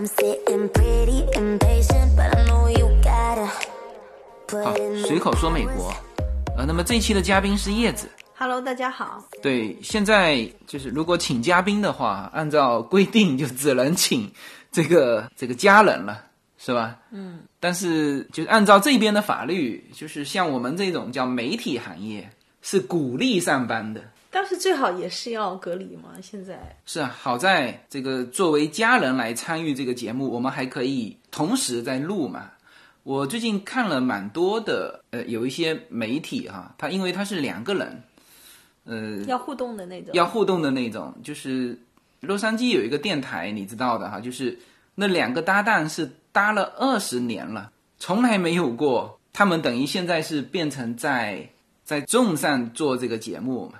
好 put in，随口说美国。呃，那么这一期的嘉宾是叶子。Hello，大家好。对，现在就是如果请嘉宾的话，按照规定就只能请这个这个家人了，是吧？嗯。但是就是按照这边的法律，就是像我们这种叫媒体行业，是鼓励上班的。但是最好也是要隔离嘛，现在是啊，好在这个作为家人来参与这个节目，我们还可以同时在录嘛。我最近看了蛮多的，呃，有一些媒体哈、他因为他是两个人，呃，要互动的那种。要互动的那种，就是洛杉矶有一个电台，你知道的哈，就是那两个搭档是搭了二十年了，从来没有过，他们等于现在是变成在在 Zoom 上做这个节目嘛，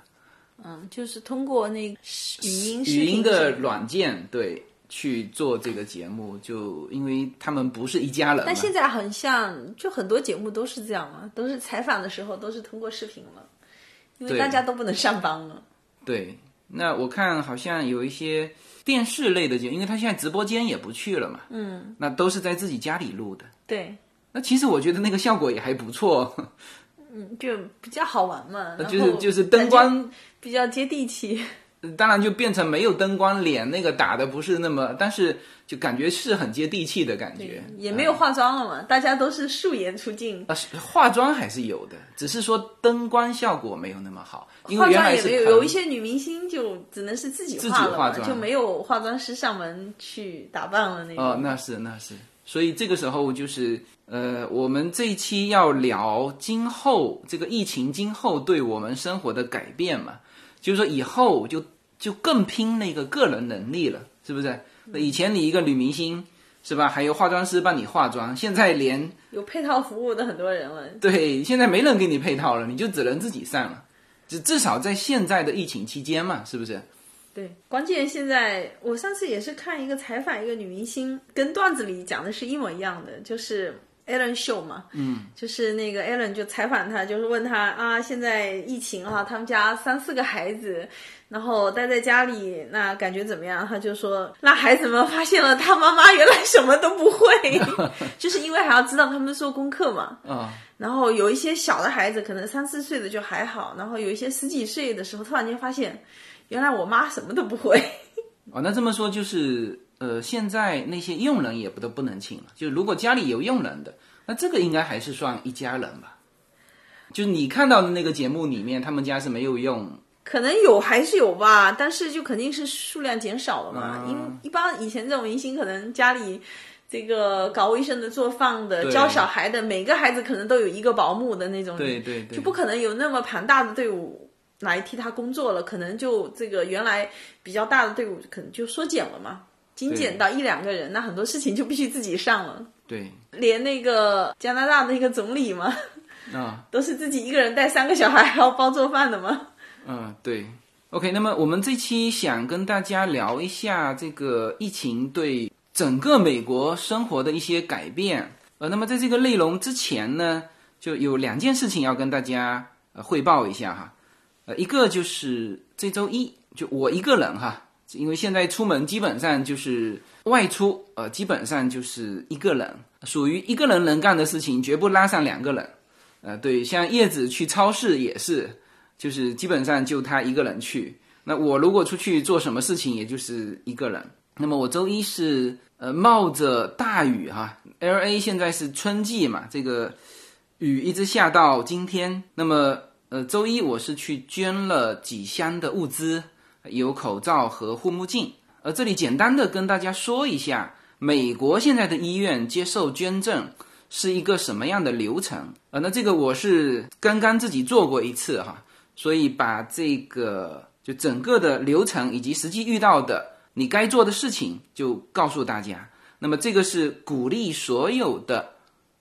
嗯，就是通过那个语音语音的软件对去做这个节目，就因为他们不是一家人但，现在很像，就很多节目都是这样嘛，都是采访的时候都是通过视频了，因为大家都不能上班了。对。那我看好像有一些电视类的节目，因为他现在直播间也不去了嘛，嗯，那都是在自己家里录的。对，那其实我觉得那个效果也还不错，就比较好玩嘛。就是就是灯光，比较接地气。当然就变成没有灯光，脸那个打的不是那么，但是就感觉是很接地气的感觉，也没有化妆了嘛，大家都是素颜出镜，啊，化妆还是有的，只是说灯光效果没有那么好，因为化原来是妆也没有，有一些女明星就只能是自己自己化了嘛，化妆就没有化妆师上门去打扮了那种。哦，那是那是，所以这个时候就是呃，我们这一期要聊今后这个疫情今后对我们生活的改变嘛，就是说以后就就更拼那个个人能力了，是不是？那以前你一个女明星是吧，还有化妆师帮你化妆，现在连有配套服务的很多人了。对，现在没人给你配套了，你就只能自己上了。至至少在现在的疫情期间嘛，是不是？对，关键现在我上次也是看一个采访一个女明星，跟段子里讲的是一模一样的，就是 Ellen Show 嘛，嗯，就是那个 Ellen 就采访她，就是问她啊，现在疫情哈、他们家三四个孩子，然后待在家里，那感觉怎么样？她就说，那孩子们发现了他妈妈原来什么都不会，就是因为还要知道他们做功课嘛，啊、然后有一些小的孩子，可能三四岁的就还好，然后有一些十几岁的时候，突然间发现，原来我妈什么都不会。哦，那这么说就是，呃，现在那些佣人也不都不能请了。就如果家里有佣人的，那这个应该还是算一家人吧？就你看到的那个节目里面，他们家是没有用，可能有还是有吧，但是就肯定是数量减少了啊嘛。因一般以前这种明星，可能家里这个搞卫生的、做饭的、教小孩的，每个孩子可能都有一个保姆的那种，对对对，就不可能有那么庞大的队伍来替他工作了。可能就这个原来比较大的队伍，可能就缩减了嘛，精简到一两个人，那很多事情就必须自己上了。对连那个加拿大的那个总理嘛，啊，都是自己一个人带三个小孩，还要包做饭的嘛。嗯，对。OK，那么我们这期想跟大家聊一下这个疫情对整个美国生活的一些改变。呃，那么在这个内容之前呢，就有两件事情要跟大家呃汇报一下哈。一个就是这周一就我一个人哈，因为现在出门基本上就是外出，呃，基本上就是一个人，属于一个人能干的事情，绝不拉上两个人。呃，对，像叶子去超市也是，就是基本上就他一个人去。那我如果出去做什么事情，也就是一个人。那么我周一是呃冒着大雨哈，L A 现在是春季嘛，这个雨一直下到今天。那么呃周一我是去捐了几箱的物资，有口罩和护目镜。呃，这里简单的跟大家说一下，美国现在的医院接受捐赠是一个什么样的流程？呃，那这个我是刚刚自己做过一次哈，所以把这个就整个的流程以及实际遇到的你该做的事情就告诉大家。那么这个是鼓励所有的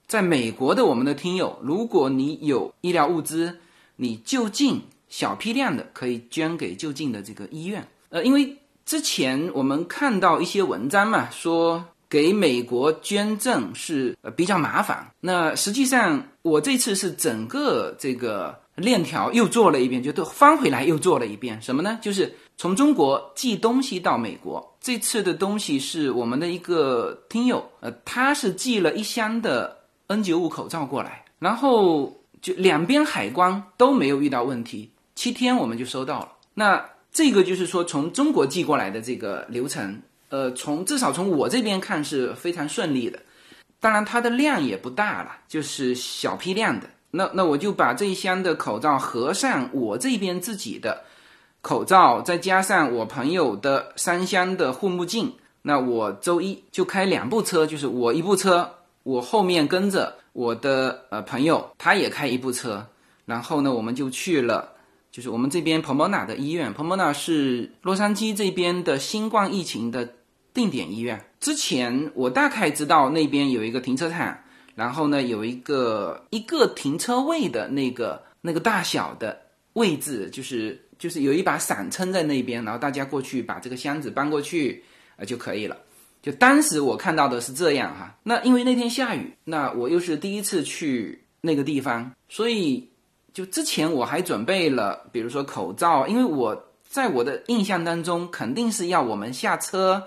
在美国的我们的听友，如果你有医疗物资，你就近小批量的可以捐给就近的这个医院。呃，因为之前我们看到一些文章嘛，说给美国捐赠是呃比较麻烦。那实际上我这次是整个这个链条又做了一遍，就都翻回来又做了一遍。什么呢？就是从中国寄东西到美国。这次的东西是我们的一个听友，呃，他是寄了一箱的 N95 口罩过来，然后就两边海关都没有遇到问题，七天我们就收到了。那这个就是说从中国寄过来的这个流程，呃，从至少从我这边看是非常顺利的。当然它的量也不大了，就是小批量的。那那我就把这一箱的口罩合上我这边自己的。口罩再加上我朋友的三箱的护目镜，那我周一就开两部车，就是我一部车，我后面跟着我的呃朋友，他也开一部车，然后呢，我们就去了，就是我们这边 Pomona 的医院，Pomona 是洛杉矶这边的新冠疫情的定点医院。之前我大概知道那边有一个停车场，然后呢有一个一个停车位的那个那个大小的位置，就是。就是有一把伞撑在那边，然后大家过去把这个箱子搬过去，呃就可以了。就当时我看到的是这样哈。那因为那天下雨，那我又是第一次去那个地方，所以就之前我还准备了，比如说口罩，因为我在我的印象当中肯定是要我们下车，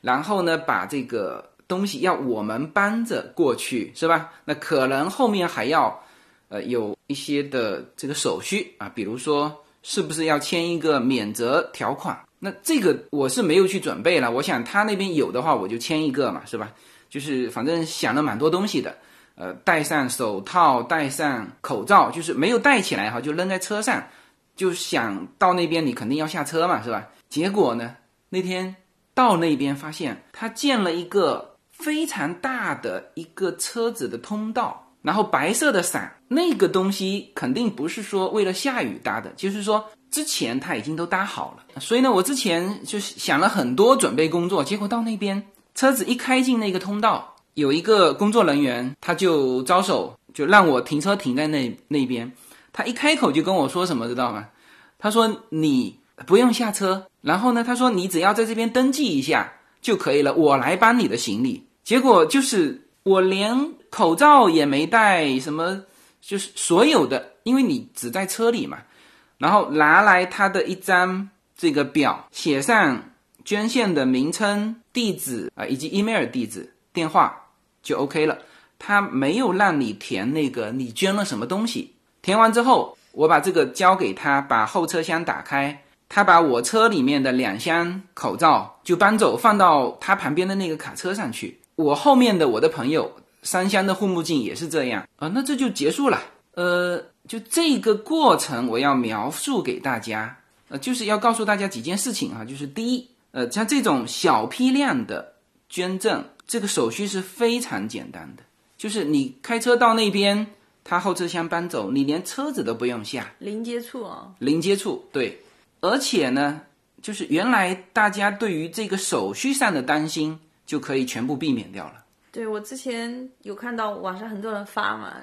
然后呢把这个东西要我们搬着过去，是吧？那可能后面还要呃有一些的这个手续啊，比如说。是不是要签一个免责条款？那这个我是没有去准备了。我想他那边有的话，我就签一个嘛，是吧？就是反正想了蛮多东西的，呃，戴上手套，戴上口罩，就是没有戴起来哈，就扔在车上，就想到那边你肯定要下车嘛，是吧？结果呢，那天到那边发现他建了一个非常大的一个车子的通道。然后白色的伞，那个东西肯定不是说为了下雨搭的，就是说之前他已经都搭好了。所以呢，我之前就想了很多准备工作，结果到那边车子一开进那个通道，有一个工作人员他就招手，就让我停车停在那那边。他一开口就跟我说什么，知道吗？他说你不用下车，然后呢，他说你只要在这边登记一下就可以了，我来搬你的行李。结果就是我连。口罩也没戴，什么就是所有的，因为你只在车里嘛，然后拿来他的一张这个表，写上捐献的名称、地址啊，以及 email 地址、电话就 OK 了。他没有让你填那个你捐了什么东西，填完之后，我把这个交给他，把后车厢打开，他把我车里面的两箱口罩就搬走，放到他旁边的那个卡车上去。我后面的我的朋友。三箱的护目镜也是这样啊，那这就结束了。呃，就这个过程我要描述给大家，呃，就是要告诉大家几件事情啊，就是第一，呃，像这种小批量的捐赠，这个手续是非常简单的，就是你开车到那边，他后车厢搬走，你连车子都不用下，零接触啊，零接触，对，而且呢，就是原来大家对于这个手续上的担心就可以全部避免掉了。对，我之前有看到网上很多人发嘛，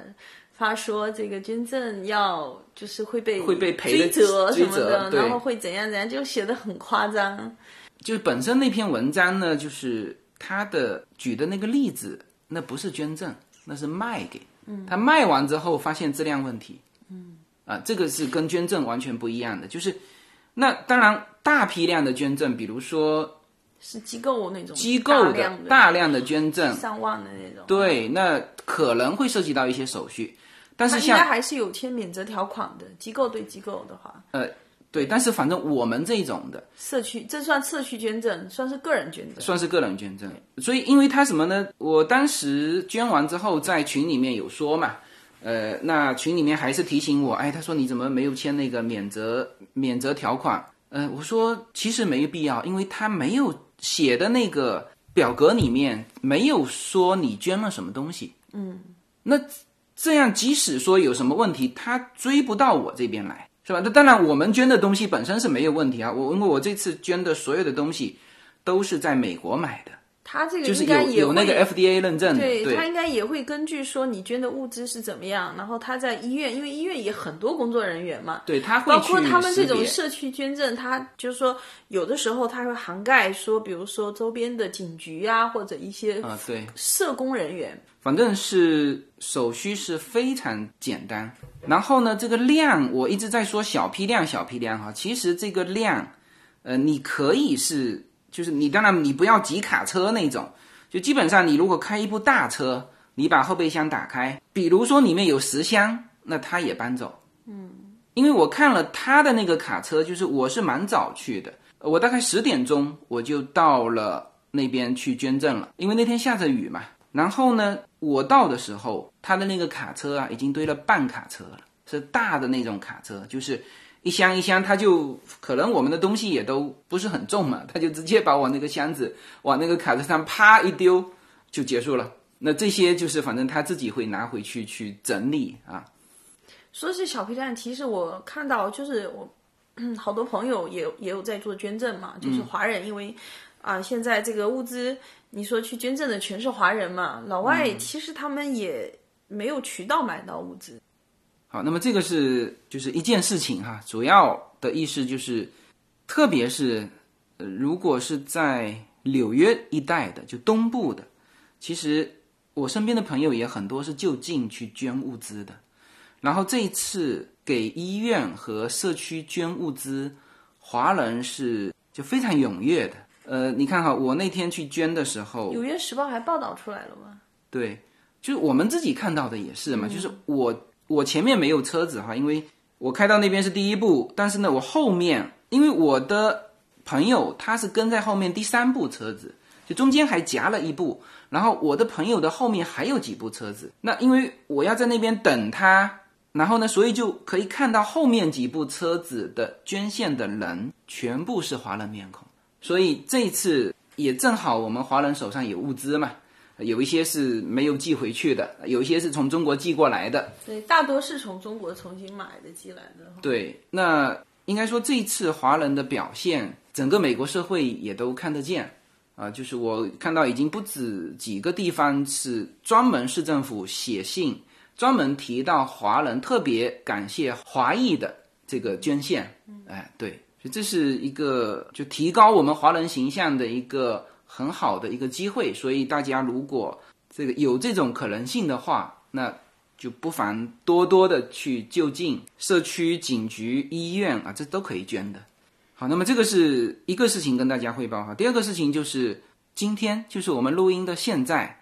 发说这个捐赠要就是会被会被追责什么的，然后会怎样怎样，就写的很夸张。就是本身那篇文章呢，就是他的举的那个例子，那不是捐赠，那是卖给，嗯，他卖完之后发现质量问题，嗯，啊，这个是跟捐赠完全不一样的。就是那当然大批量的捐赠，比如说。是机构那种机构的大量的捐赠，上万的那种。对，那可能会涉及到一些手续，但是应该还是有签免责条款的。机构对机构的话，呃，对，但是反正我们这种的社区，这算社区捐赠，算是个人捐赠，算是个人捐赠。所以，因为他什么呢？我当时捐完之后，在群里面有说嘛，呃，那群里面还是提醒我，哎，他说你怎么没有签那个免责免责条款？呃，我说其实没必要，因为他没有。写的那个表格里面没有说你捐了什么东西，嗯，那这样即使说有什么问题，他追不到我这边来，是吧？那当然，我们捐的东西本身是没有问题啊。我因为我这次捐的所有的东西都是在美国买的。他这个就是有有那个 FDA 认证，对他应该也会根据说你捐的物资是怎么样，然后他在医院，因为医院也很多工作人员嘛，对他包括他们这种社区捐赠，他就是说有的时候他会涵盖说，比如说周边的警局啊，或者一些啊对。社工人员，反正是手续是非常简单。然后呢，这个量我一直在说小批量小批量哈，其实这个量呃，你可以是，就是你当然你不要挤卡车那种，就基本上你如果开一部大车，你把后备箱打开，比如说里面有十箱，那他也搬走。嗯，因为我看了他的那个卡车，就是我是蛮早去的，我大概十点钟我就到了那边去捐赠了，因为那天下着雨嘛。然后呢，我到的时候，他的那个卡车啊，已经堆了半卡车了，是大的那种卡车，就是一箱一箱，他就可能我们的东西也都不是很重嘛，他就直接把我那个箱子往那个卡车上啪一丢就结束了。那这些就是反正他自己会拿回去去整理啊。说是小皮蛋，其实我看到就是我好多朋友也也有在做捐赠嘛，就是华人，因为啊现在这个物资。你说去捐赠的全是华人嘛？老外其实他们也没有渠道买到物资。好，那么这个是就是一件事情哈，主要的意思就是，特别是呃，如果是在纽约一带的，就东部的，其实我身边的朋友也很多是就近去捐物资的。然后这一次给医院和社区捐物资，华人是就非常踊跃的。呃，你看哈，我那天去捐的时候，《纽约时报》还报道出来了吗？对，就是我们自己看到的也是嘛。就是我我前面没有车子哈，因为我开到那边是第一步，但是呢，我后面因为我的朋友他是跟在后面第三部车子，就中间还夹了一部，然后我的朋友的后面还有几部车子。那因为我要在那边等他，然后呢，所以就可以看到后面几部车子的捐献的人全部是华人面孔。所以这次也正好，我们华人手上有物资嘛，有一些是没有寄回去的，有一些是从中国寄过来的。对，大多是从中国重新买的寄来的。对，那应该说这一次华人的表现，整个美国社会也都看得见啊。就是我看到已经不止几个地方是专门市政府写信，专门提到华人，特别感谢华裔的这个捐献。哎，对。所以这是一个就提高我们华人形象的一个很好的一个机会，所以大家如果这个有这种可能性的话，那就不妨多多的去就近社区、警局、医院啊，这都可以捐的。好，那么这个是一个事情跟大家汇报哈。第二个事情就是今天就是我们录音的现在，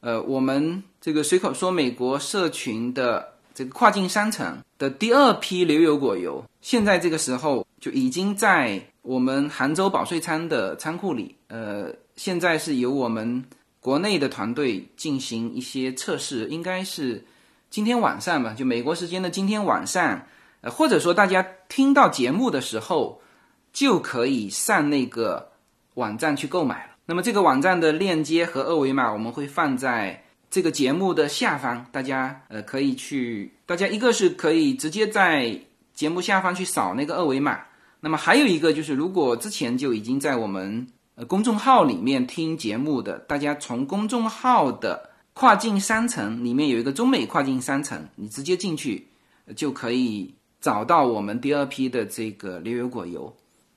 呃，我们这个随口说美国社群的这个跨境商城的第二批牛油果油，现在这个时候。就已经在我们杭州保税仓的仓库里，呃，现在是由我们国内的团队进行一些测试，应该是今天晚上吧，就美国时间的今天晚上，呃，或者说大家听到节目的时候，就可以上那个网站去购买了。那么这个网站的链接和二维码我们会放在这个节目的下方，大家呃可以去，大家一个是可以直接在节目下方去扫那个二维码。那么还有一个就是，如果之前就已经在我们呃公众号里面听节目的，大家从公众号的跨境商城里面有一个中美跨境商城，你直接进去就可以找到我们第二批的这个牛油果油。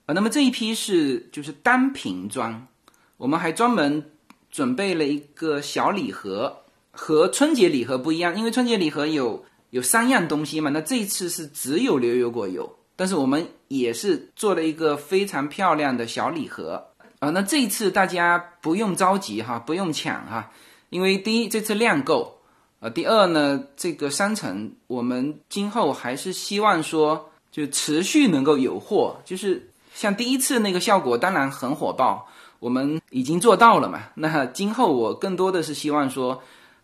呃，那么这一批是就是单瓶装，我们还专门准备了一个小礼盒，和春节礼盒不一样，因为春节礼盒有有三样东西嘛，那这一次是只有牛油果油。但是我们也是做了一个非常漂亮的小礼盒啊，那这一次大家不用着急哈，不用抢哈，因为第一这次量够，呃，第二呢，这个商城我们今后还是希望说就持续能够有货，就是像第一次那个效果当然很火爆，我们已经做到了嘛。那今后我更多的是希望说，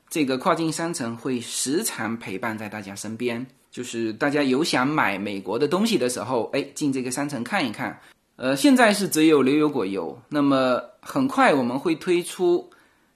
这个跨境商城会时常陪伴在大家身边。就是大家有想买美国的东西的时候，哎，进这个商城看一看。呃，现在是只有牛油果油，那么很快我们会推出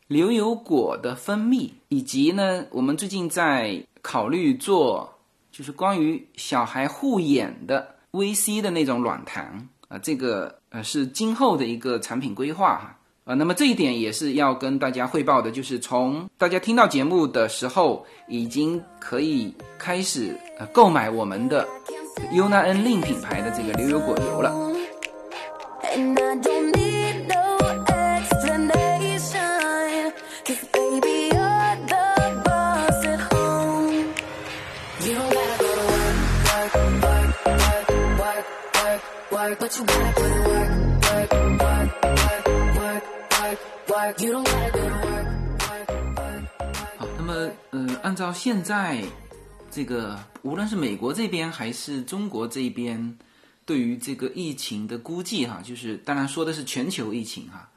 牛油果的蜂蜜，以及呢，我们最近在考虑做就是关于小孩护眼的 VC 的那种软糖啊，这个呃是今后的一个产品规划哈。啊，那么这一点也是要跟大家汇报的，就是从大家听到节目的时候，已经可以开始呃购买我们的 UNA N 令品牌的这个牛油果油了。And I don't need no explanation baby you're the boss at home You don't gotta go to work, work, work, work, work, work, work But you gotta put in work, work, work, work, work, work, work You don't gotta go to work 好，那么呃，按照现在这个，无论是美国这边还是中国这边。对于这个疫情的估计哈，就是当然说的是全球疫情哈，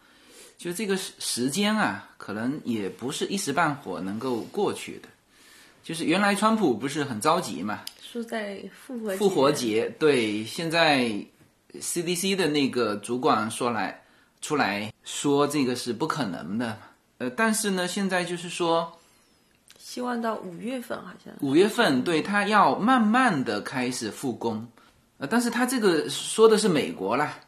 就这个时时间啊，可能也不是一时半会能够过去的。就是原来川普不是很着急嘛，说在复活复活节对，现在 CDC 的那个主管说来出来说这个是不可能的，呃，但是呢，现在就是说希望到五月份好像五月份对他要慢慢的开始复工，呃，但是他这个说的是美国啦，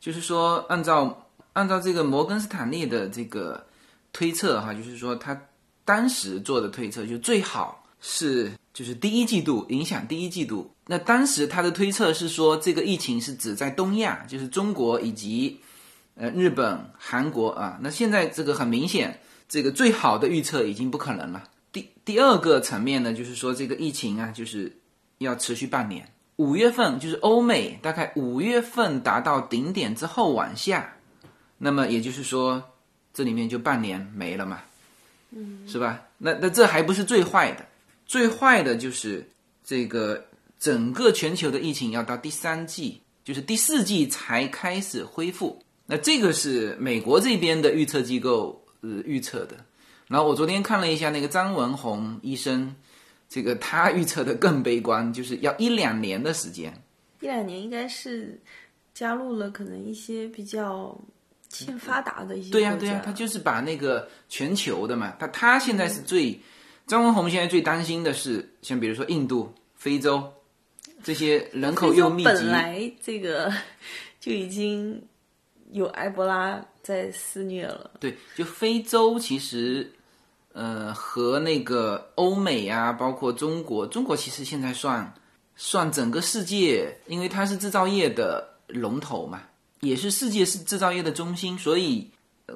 就是说按照按照这个摩根斯坦利的这个推测哈，就是说他当时做的推测就最好是就是第一季度影响第一季度。那当时他的推测是说，这个疫情是指在东亚，就是中国以及呃日本、韩国啊。那现在这个很明显，这个最好的预测已经不可能了。第第二个层面呢，就是说这个疫情啊，就是要持续半年。五月份就是欧美大概五月份达到顶点之后往下，那么也就是说这里面就半年没了嘛，嗯，是吧？那那这还不是最坏的，最坏的就是这个整个全球的疫情要到第三季，就是第四季才开始恢复。那这个是美国这边的预测机构呃预测的。然后我昨天看了一下那个张文宏医生，这个他预测的更悲观，就是要一两年的时间。一两年应该是加入了可能一些比较欠发达的一些对呀、对呀、他就是把那个全球的嘛，他他现在是最，张文宏现在最担心的是，像比如说印度、非洲这些人口又密集，本来这个就已经有埃博拉在肆虐了，对，就非洲其实，呃，和那个欧美啊，包括中国，中国其实现在算算整个世界，因为它是制造业的龙头嘛，也是世界是制造业的中心，所以。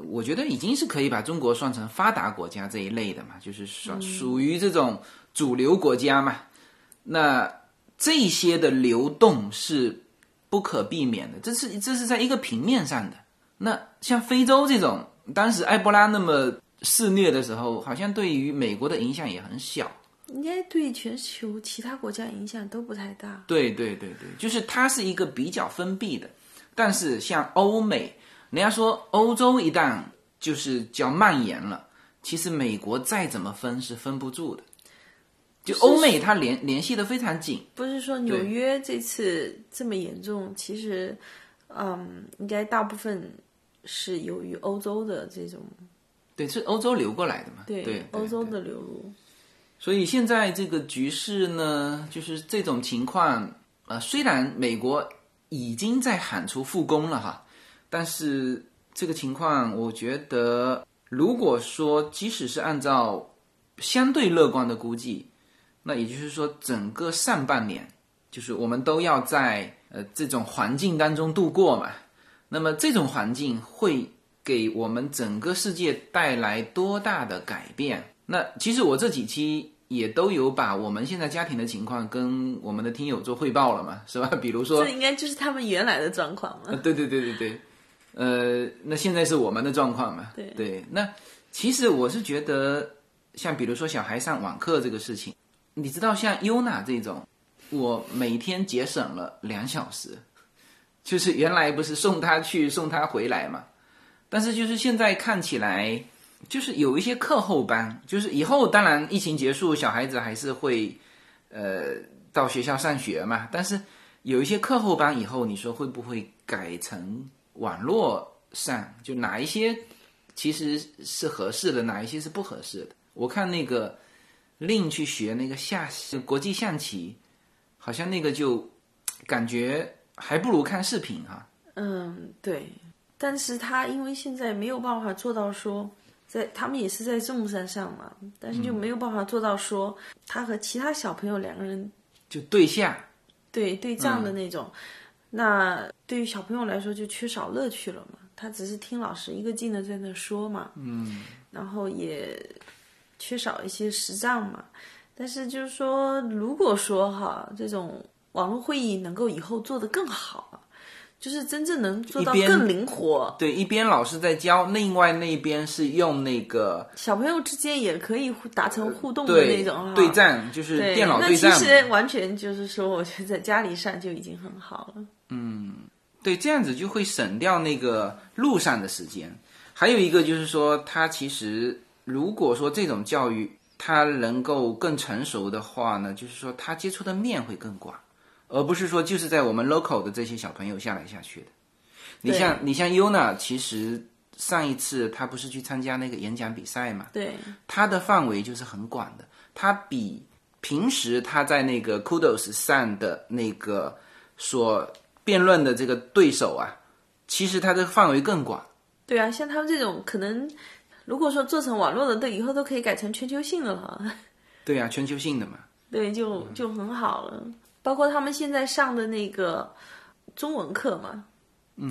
我觉得已经是可以把中国算成发达国家这一类的嘛，就是算属于这种主流国家嘛。那这些的流动是不可避免的，这是这是在一个平面上的。那像非洲这种，当时埃博拉那么肆虐的时候，好像对于美国的影响也很小。应该对全球其他国家影响都不太大。对对对对，就是它是一个比较封闭的，但是像欧美，人家说欧洲一旦就是叫蔓延了，其实美国再怎么分是分不住的。就欧美它联联系的非常紧，不是说纽约这次这么严重，其实，嗯，应该大部分是由于欧洲的这种对，是欧洲流过来的嘛？对对欧洲的流入。所以现在这个局势呢，就是这种情况，呃，虽然美国已经在喊出复工了哈，但是这个情况，我觉得如果说即使是按照相对乐观的估计，那也就是说整个上半年，就是我们都要在呃这种环境当中度过嘛。那么这种环境会给我们整个世界带来多大的改变？那其实我这几期也都有把我们现在家庭的情况跟我们的听友做汇报了嘛，是吧？比如说这，应该就是他们原来的状况嘛。对对对对对，呃，那现在是我们的状况嘛？对对，那其实我是觉得，像比如说小孩上网课这个事情，你知道像优娜这种，我每天节省了两小时，就是原来不是送他去送他回来嘛，但是就是现在看起来，就是有一些课后班，就是以后当然疫情结束，小孩子还是会呃到学校上学嘛，但是有一些课后班以后，你说会不会改成网络上？就哪一些其实是合适的，哪一些是不合适的？我看那个令去学那个下国际象棋，好像那个就感觉还不如看视频哈、嗯，对。但是他因为现在没有办法做到说，在他们也是在众山上嘛，但是就没有办法做到说他和其他小朋友两个人就对下。对对仗的那种。那对于小朋友来说就缺少乐趣了嘛，他只是听老师一个劲的在那说嘛，嗯，然后也缺少一些实战嘛。但是就是说，如果说哈这种网络会议能够以后做得更好，就是真正能做到更灵活，对，一边老师在教，另外那一边是用那个小朋友之间也可以互达成互动的那种哈。对战，就是，电脑对战其。实完全就是说，我觉得在家里上就已经很好了。嗯对，这样子就会省掉那个路上的时间。还有一个就是说，他其实如果说这种教育他能够更成熟的话呢，就是说他接触的面会更广，而不是说就是在我们 local 的这些小朋友下来下去的。你像你像 Yuna，其实上一次他不是去参加那个演讲比赛嘛，对，他的范围就是很广的，他比平时他在那个 Kudos 上的那个所辩论的这个对手啊，其实他的范围更广。对啊，像他们这种可能，如果说做成网络的，都以后都可以改成全球性的了。对啊，全球性的嘛。对，就就很好了。包括他们现在上的那个中文课嘛，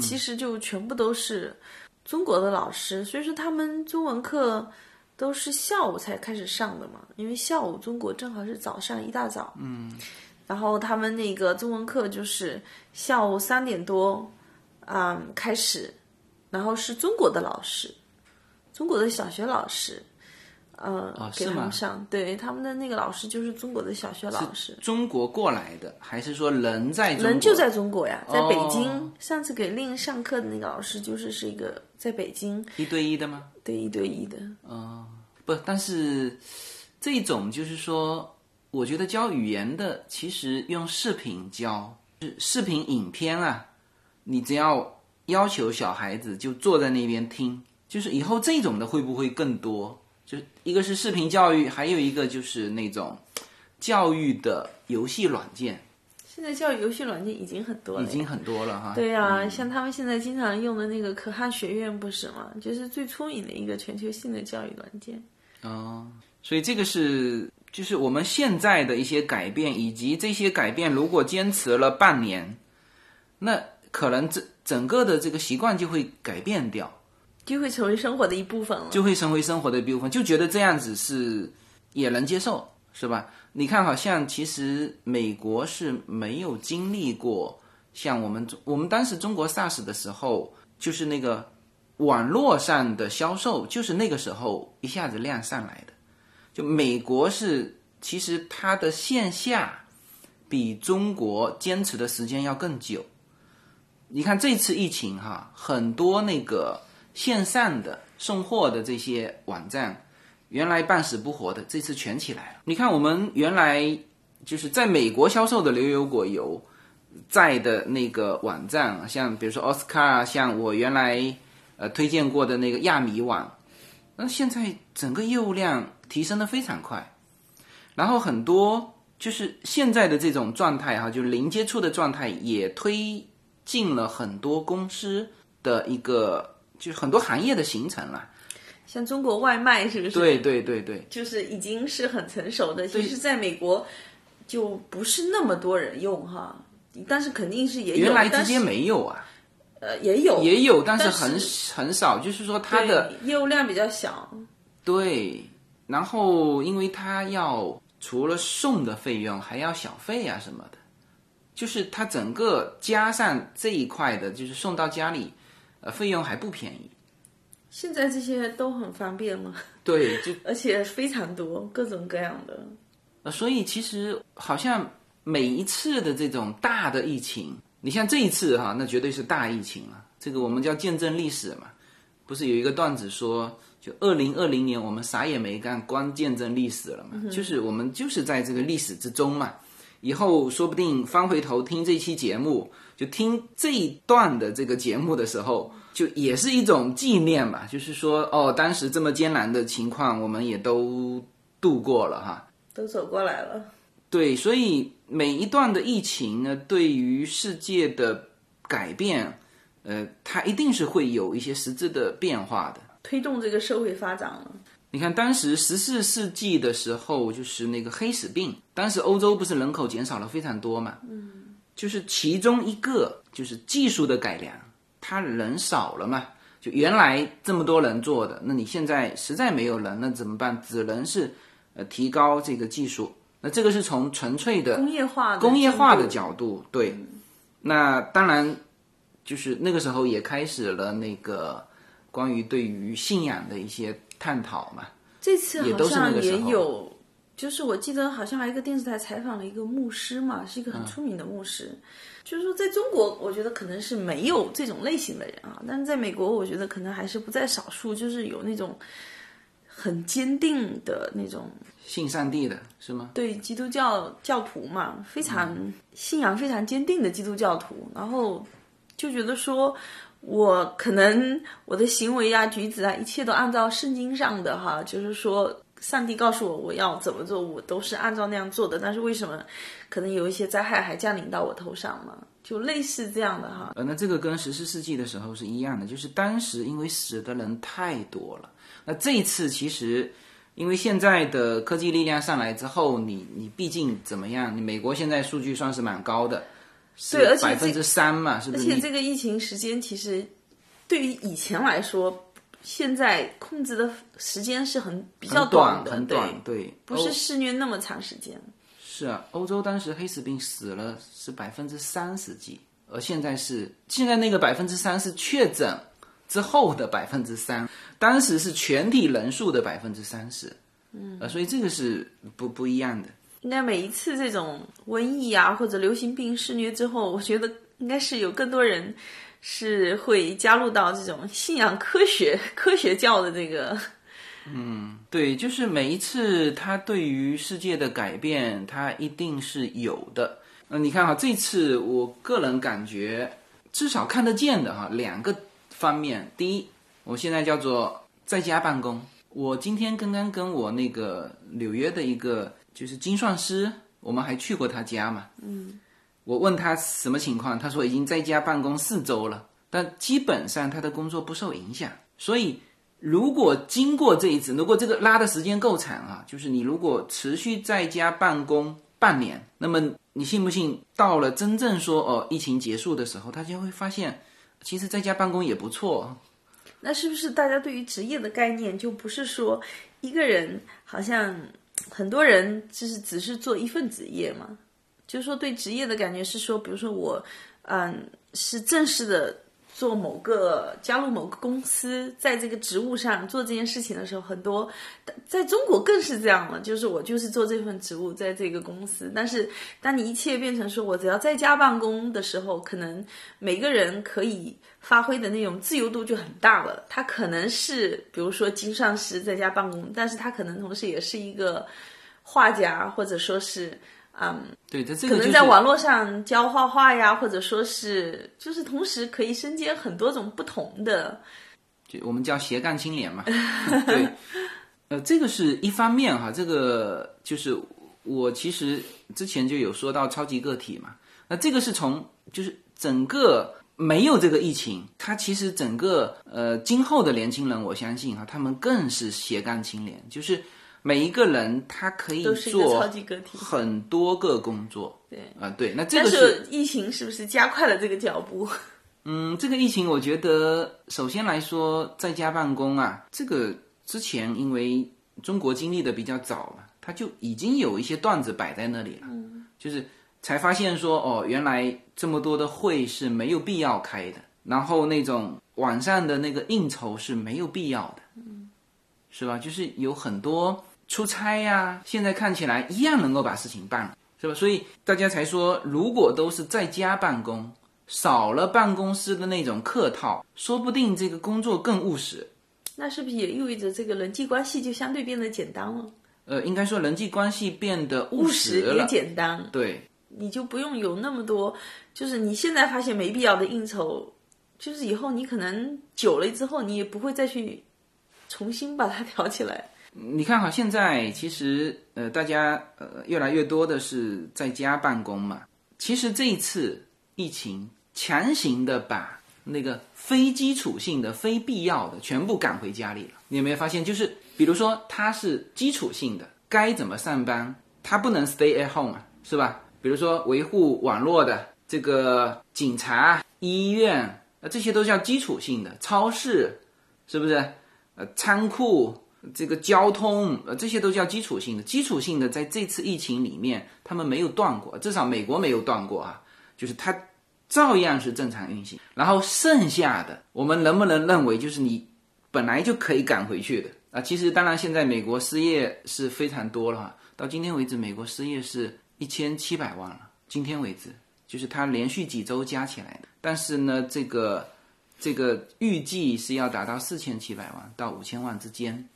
其实就全部都是中国的老师，所以说他们中文课都是下午才开始上的嘛，因为下午中国正好是早上一大早，嗯，然后他们那个中文课就是下午三点多，嗯，开始，然后是中国的老师，中国的小学老师。呃，给是吗他们上，对他们的那个老师就是中国的小学老师，中国过来的，还是说人在中国？人就在中国呀，在北京。哦上次给令上课的那个老师就是是一个在北京，一对一的吗？对一对一的。哦不，但是这种就是说，我觉得教语言的，其实用视频教，是视频影片啊，你只要要求小孩子就坐在那边听，就是以后这种的会不会更多？就一个是视频教育，还有一个就是那种教育的游戏软件，现在教育游戏软件已经很多了，已经很多了哈。对呀、像他们现在经常用的那个可汗学院不是吗？就是最出名的一个全球性的教育软件。哦，所以这个是就是我们现在的一些改变，以及这些改变如果坚持了半年，那可能这整个的这个习惯就会改变掉，就会成为生活的一部分了。就会成为生活的一部分，就觉得这样子是也能接受，是吧？你看，好像其实美国是没有经历过像我们我们当时中国 SARS 的时候，就是那个网络上的销售，就是那个时候一下子量上来的。就美国是其实它的线下比中国坚持的时间要更久。你看这次疫情哈，很多那个线上的送货的这些网站，原来半死不活的，这次全起来了。你看我们原来就是在美国销售的牛油果油，在的那个网站，像比如说奥斯卡啊，像我原来呃推荐过的那个亚米网，那现在整个业务量提升的非常快，然后很多就是现在的这种状态哈，就是零接触的状态，也推进了很多公司的一个就是很多行业的形成了。像中国外卖是不是？对对对对，就是已经是很成熟的。其实，在美国就不是那么多人用哈，但是肯定是也有。原来直接没有啊，呃也有也有，但是但很是很少，就是说它的业务量比较小。对，然后因为它要除了送的费用，还要小费啊什么的，就是它整个加上这一块的，就是送到家里，呃，费用还不便宜。现在这些都很方便了，对，就而且非常多，各种各样的。呃，所以其实好像每一次的这种大的疫情，你像这一次哈，那绝对是大疫情了。这个我们叫见证历史嘛，不是有一个段子说，就二零二零年我们啥也没干，光见证历史了嘛，就是我们就是在这个历史之中嘛。以后说不定翻回头听这期节目，就听这一段的这个节目的时候，就也是一种纪念吧。就是说，哦，当时这么艰难的情况，我们也都度过了哈。都走过来了，对，所以每一段的疫情呢，对于世界的改变，呃，它一定是会有一些实质的变化的。推动这个社会发展了。你看，当时十四世纪的时候，就是那个黑死病，当时欧洲不是人口减少了非常多嘛？嗯，就是其中一个就是技术的改良，他人少了嘛，就原来这么多人做的，那你现在实在没有人，那怎么办？只能是呃提高这个技术。那这个是从纯粹的工业化的工业化的角度，对。那当然，就是那个时候也开始了那个关于对于信仰的一些探讨嘛。这次好像也有，就是我记得好像还有一个电视台采访了一个牧师嘛，是一个嗯很出名的牧师。就是说，在中国，我觉得可能是没有这种类型的人啊，但是在美国，我觉得可能还是不在少数，就是有那种很坚定的那种信上帝的是吗？对基督教教徒嘛，非常信仰非常坚定的基督教徒，然后就觉得说，我可能我的行为啊、举止啊，一切都按照圣经上的哈，就是说，上帝告诉我我要怎么做，我都是按照那样做的。但是为什么可能有一些灾害还降临到我头上嘛？就类似这样的哈。呃，那这个跟十四世纪的时候是一样的，就是当时因为死的人太多了。那这一次其实，因为现在的科技力量上来之后，你你毕竟怎么样？你美国现在数据算是蛮高的，对而且百分之三嘛，是不是？而且这个疫情时间其实对于以前来说，现在控制的时间是很比较短的，很短，对，不是肆虐那么长时间。是啊，欧洲当时黑死病死了是百分之三十几，而现在是现在那个百分之三是确诊之后的百分之三，当时是全体人数的百分之三十，嗯，呃，所以这个是不不一样的。应该每一次这种瘟疫啊或者流行病肆虐之后，我觉得应该是有更多人是会加入到这种信仰科学、科学教的这个。嗯对，就是每一次他对于世界的改变，他一定是有的。那你看哈，这次我个人感觉，至少看得见的哈，两个方面。第一，我现在叫做在家办公。我今天刚刚跟我那个纽约的一个就是精算师，我们还去过他家嘛。嗯。我问他什么情况，他说已经在家办公四周了，但基本上他的工作不受影响。所以如果经过这一次，如果这个拉的时间够长啊，就是你如果持续在家办公半年，那么你信不信，到了真正说哦疫情结束的时候，他就会发现，其实在家办公也不错。那是不是大家对于职业的概念就不是说一个人好像很多人就是只是做一份职业嘛？就是说对职业的感觉是说，比如说我嗯是正式的做某个加入某个公司，在这个职务上做这件事情的时候，很多在中国更是这样了，就是我就是做这份职务，在这个公司。但是当你一切变成说我只要在家办公的时候，可能每个人可以发挥的那种自由度就很大了。他可能是比如说经上师在家办公，但是他可能同时也是一个画家，或者说是嗯。对，这这个可就是能在网络上教画画呀，或者说是就是同时可以身兼很多种不同的。就我们叫斜杠青年嘛。对，呃，这个是一方面哈，这个就是我其实之前就有说到超级个体嘛。那这个是从就是整个没有这个疫情，它其实整个呃今后的年轻人，我相信哈，他们更是斜杠青年，就是每一个人他可以做很多个工作。对啊、对，那这个是是疫情是不是加快了这个脚步？嗯，这个疫情，我觉得首先来说，在家办公啊，这个之前因为中国经历的比较早嘛，它就已经有一些段子摆在那里了，就是才发现说，哦，原来这么多的会是没有必要开的，然后那种网上的那个应酬是没有必要的，是吧？就是有很多出差呀、现在看起来一样能够把事情办了，是吧？所以大家才说，如果都是在家办公。少了办公室的那种客套，说不定这个工作更务实。那是不是也意味着这个人际关系就相对变得简单了？呃，应该说人际关系变得务务实。也简单，对，你就不用有那么多，就是你现在发现没必要的应酬，就是以后你可能久了之后，你也不会再去重新把它 挑起来。你看哈，现在其实呃，大家呃越来越多的是在家办公嘛。其实这一次疫情强行的把那个非基础性的、非必要的全部赶回家里了。你有没有发现？就是比如说，它是基础性的，该怎么上班，它不能 stay at home 啊，是吧？比如说维护网络的这个警察、医院，呃，这些都叫基础性的。超市是不是？呃，仓库。这个交通，呃，这些都叫基础性的。基础性的，在这次疫情里面，他们没有断过，至少美国没有断过啊。就是它照样是正常运行。然后剩下的，我们能不能认为就是你本来就可以赶回去的啊？其实当然，现在美国失业是非常多了哈。到今天为止，美国失业是一千七百万了。今天为止，就是它连续几周加起来的。但是呢，这个这个预计是要达到四千七百万到五千万之间。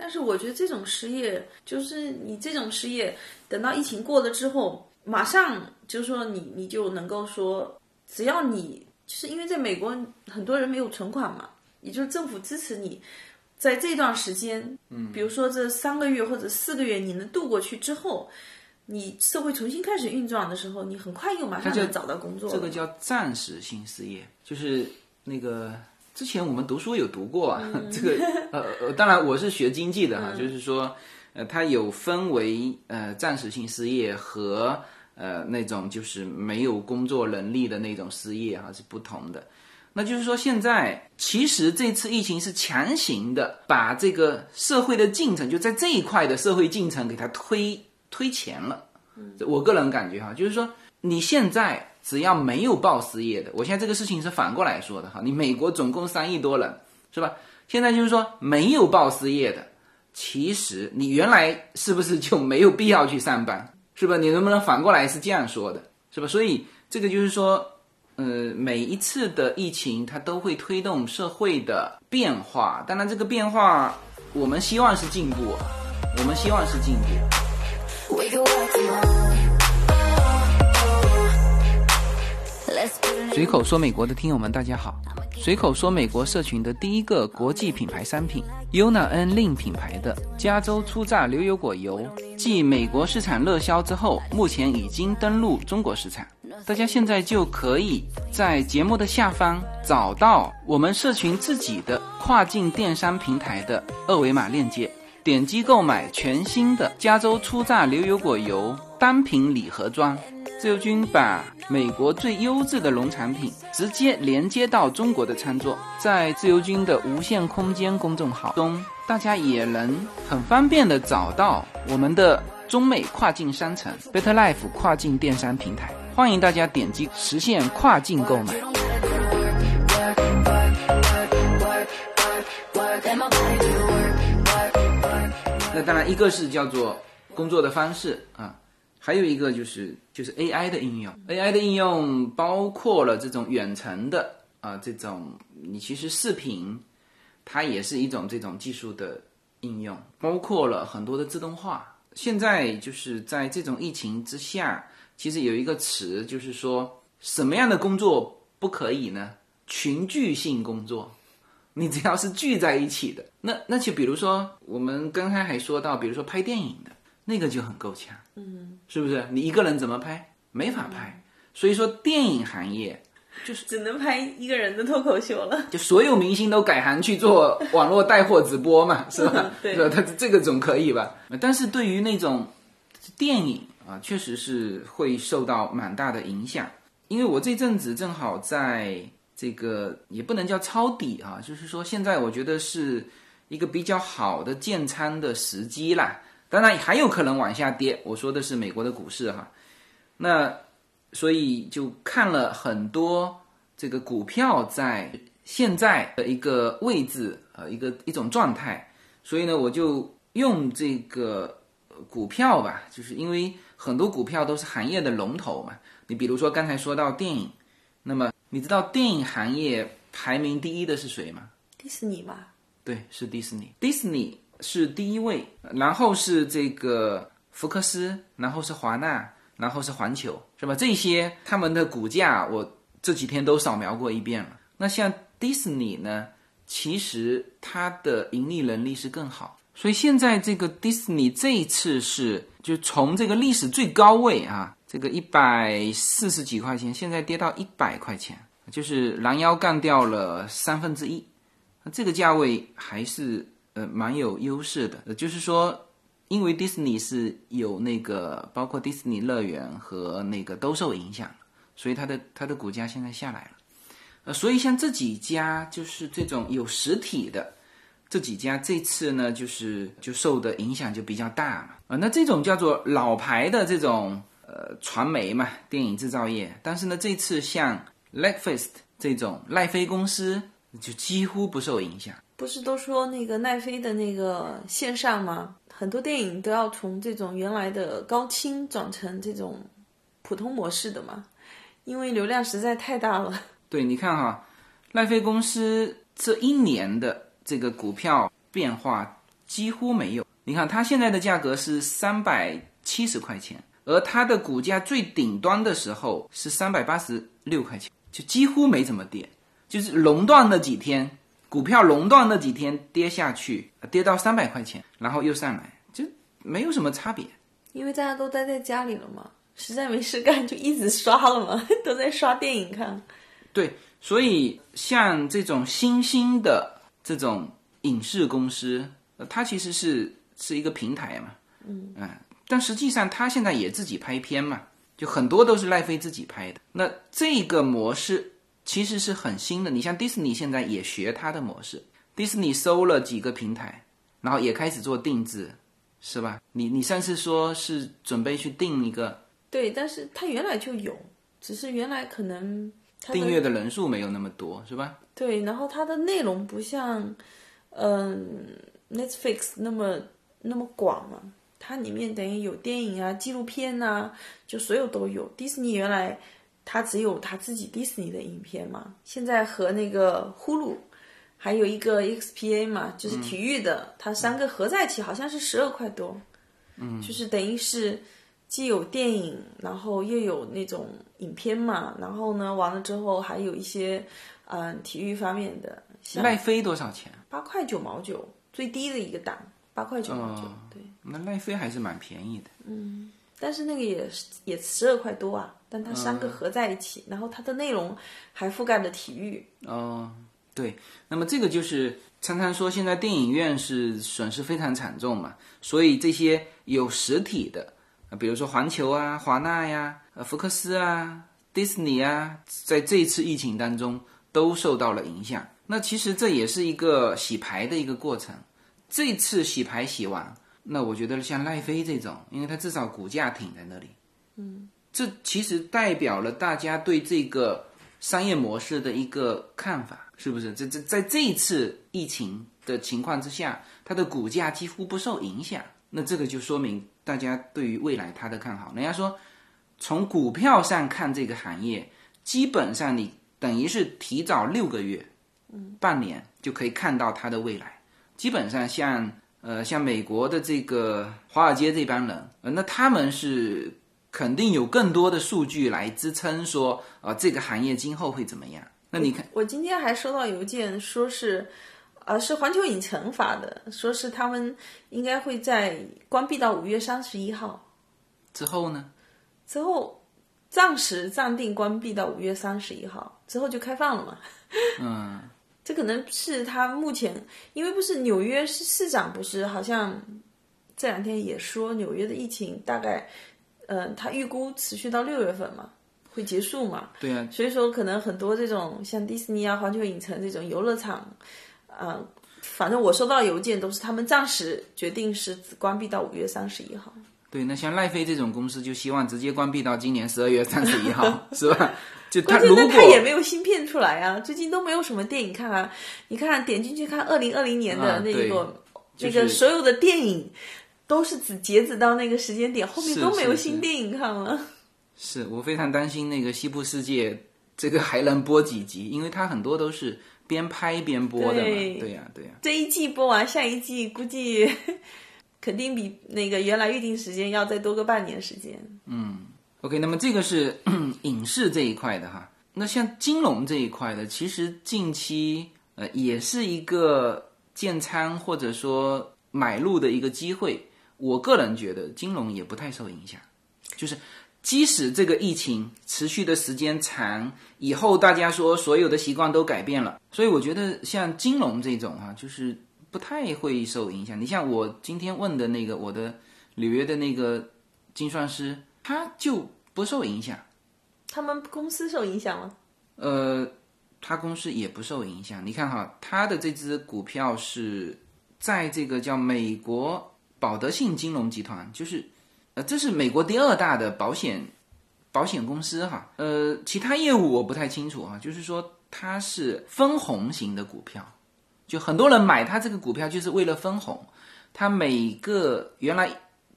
但是我觉得这种失业，就是你这种失业，等到疫情过了之后，马上就是说你你就能够说，只要你就是因为在美国很多人没有存款嘛，也就是政府支持你，在这段时间，嗯，比如说这三个月或者四个月你能度过去之后，你社会重新开始运转的时候，你很快又马上能找到工作。这个叫暂时性失业，就是那个。之前我们读书有读过啊，这个呃呃，当然我是学经济的哈，就是说，呃，它有分为呃暂时性失业和呃那种就是没有工作能力的那种失业哈是不同的。那就是说，现在其实这次疫情是强行的把这个社会的进程就在这一块的社会进程给它推推前了。我个人感觉哈，就是说你现在。只要没有报失业的，我现在这个事情是反过来说的哈。你美国总共三亿多人，是吧？现在就是说没有报失业的，其实你原来是不是就没有必要去上班，是吧？你能不能反过来是这样说的，是吧？所以这个就是说，呃，每一次的疫情它都会推动社会的变化，当然这个变化我们希望是进步，我们希望是进步。随口说美国的听友们，大家好。随口说美国社群的第一个国际品牌商品，Yuna N Lin 品牌的加州初榨牛油果油，继美国市场热销之后，目前已经登陆中国市场。大家现在就可以在节目的下方找到我们社群自己的跨境电商平台的二维码链接，点击购买全新的加州初榨牛油果油单品礼盒装。自由军把美国最优质的农产品直接连接到中国的餐桌，在自由军的无限空间公众号中，大家也能很方便的找到我们的中美跨境商城 Better Life 跨境电商平台，欢迎大家点击实现跨境购买。那当然，一个是叫做工作的方式啊。还有一个就是就是 AI 的应用，AI 的应用包括了这种远程的啊，这种你其实视频，它也是一种这种技术的应用，包括了很多的自动化。现在就是在这种疫情之下，其实有一个词就是说什么样的工作不可以呢？群聚性工作，你只要是聚在一起的，那那就比如说我们刚才还说到，比如说拍电影的。那个就很够呛，嗯，是不是？你一个人怎么拍？没法拍。所以说，电影行业就是只能拍一个人的脱口秀了。就所有明星都改行去做 网络带货直播嘛，是吧？对，吧？他这个总可以吧？但是对于那种电影啊，确实是会受到蛮大的影响。因为我这阵子正好在这个也不能叫抄底啊，就是说现在我觉得是一个比较好的建仓的时机啦。当然还有可能往下跌，我说的是美国的股市哈。那所以就看了很多这个股票在现在的一个位置呃一个一种状态，所以呢我就用这个股票吧，就是因为很多股票都是行业的龙头嘛。你比如说刚才说到电影，那么你知道电影行业排名第一的是谁吗？迪士尼吧？对，是迪士尼。迪士尼。是第一位，然后是这个福克斯，然后是华纳，然后是环球，是吧？这些他们的股价我这几天都扫描过一遍了。那像迪士尼呢，其实它的盈利能力是更好，所以现在这个迪士尼这一次是就从这个历史最高位啊，这个一百四十几块钱，现在跌到一百块钱，就是拦腰干掉了三分之一，那这个价位还是。呃，蛮有优势的。呃，就是说，因为迪士尼是有那个包括迪士尼乐园和那个都受影响，所以它的它的股价现在下来了。呃，所以像这几家就是这种有实体的这几家，这次呢就是就受的影响就比较大嘛。啊，那这种叫做老牌的这种呃传媒嘛，电影制造业。但是呢，这次像 Netflix 这种奈飞公司就几乎不受影响。不是都说那个奈飞的那个线上吗？很多电影都要从这种原来的高清转成这种普通模式的嘛，因为流量实在太大了。对，你看哈，奈飞公司这一年的这个股票变化几乎没有。你看它现在的价格是三百七十块钱，而它的股价最顶端的时候是三百八十六块钱，就几乎没怎么跌。就是熔断那几天，股票熔断那几天跌下去，跌到三百块钱，然后又上来，就没有什么差别。因为大家都待在家里了嘛，实在没事干就一直刷了嘛，都在刷电影看。对，所以像这种新兴的这种影视公司，呃它其实是是一个平台嘛，嗯但实际上它现在也自己拍片嘛，就很多都是奈飞自己拍的。那这个模式其实是很新的，你像迪士尼现在也学它的模式，迪士尼收了几个平台，然后也开始做定制，是吧？你你上次说是准备去定一个对，但是它原来就有，只是原来可能它订阅的人数没有那么多，是吧？对，然后它的内容不像嗯 Netflix 那么那么广嘛，它里面等于有电影啊、纪录片呐、就所有都有。迪士尼原来它只有他自己迪士尼的影片嘛，现在和那个呼噜还有一个 XPA 嘛，就是体育的，它三个合在一起好像是十二块多，嗯，就是等于是。既有电影，然后又有那种影片嘛，然后呢，完了之后还有一些嗯体育方面的，像奈飞多少钱？八块九毛九，最低的一个档，八块九毛九，哦对。那奈飞还是蛮便宜的。嗯但是那个也是也十二块多啊，但它三个嗯合在一起，然后它的内容还覆盖了体育，哦，对，那么这个就是常常说现在电影院是损失非常惨重嘛，所以这些有实体的，呃比如说环球啊、华纳呀、呃福克斯啊、迪士尼啊，在这一次疫情当中都受到了影响。那其实这也是一个洗牌的一个过程。这次洗牌洗完，那我觉得像奈飞这种，因为它至少股价挺在那里，嗯，这其实代表了大家对这个商业模式的一个看法，是不是？这这在这一次疫情的情况之下，它的股价几乎不受影响，那这个就说明大家对于未来它的看好。人家说，从股票上看这个行业，基本上你等于是提早六个月，嗯，半年就可以看到它的未来。基本上像呃像美国的这个华尔街这帮人，呃，那他们是肯定有更多的数据来支撑说，呃，这个行业今后会怎么样？那你看，我今天还收到邮件，说是，呃，是环球影城发的，说是他们应该会在关闭到五月三十一号之后呢？之后，暂时暂定关闭到五月三十一号之后就开放了嘛。嗯，这可能是他目前，因为不是纽约市市长不是好像这两天也说纽约的疫情大概，嗯、他预估持续到六月份嘛，会结束嘛。对啊，所以说，可能很多这种像迪士尼啊、环球影城这种游乐场，呃，反正我收到邮件都是他们暂时决定是只关闭到五月三十一号。对，那像奈飞这种公司就希望直接关闭到今年十二月三十一号，是吧？就他如果那他也没有新片出来啊，最近都没有什么电影看啊。你看，点进去看二零二零年的那个、就是那个所有的电影，都是只截止到那个时间点，后面都没有新电影看了。是我非常担心那个西部世界这个还能播几集，因为它很多都是边拍边播的嘛。对对呀、对呀、这一季播完，下一季估计 肯定比那个原来预定时间要再多个半年时间。嗯 OK，那么这个是 影视这一块的哈。那像金融这一块的，其实近期呃也是一个建仓或者说买入的一个机会。我个人觉得金融也不太受影响，就是即使这个疫情持续的时间长，以后大家说所有的习惯都改变了，所以我觉得像金融这种啊，就是不太会受影响。你像我今天问的那个我的纽约的那个精算师，他就不受影响。他们公司受影响了，呃，他公司也不受影响。你看哈，他的这只股票是在这个叫美国保德信金融集团，就是呃，这是美国第二大的保险保险公司哈。呃，其他业务我不太清楚啊，就是说它是分红型的股票，就很多人买它这个股票就是为了分红。它每个原来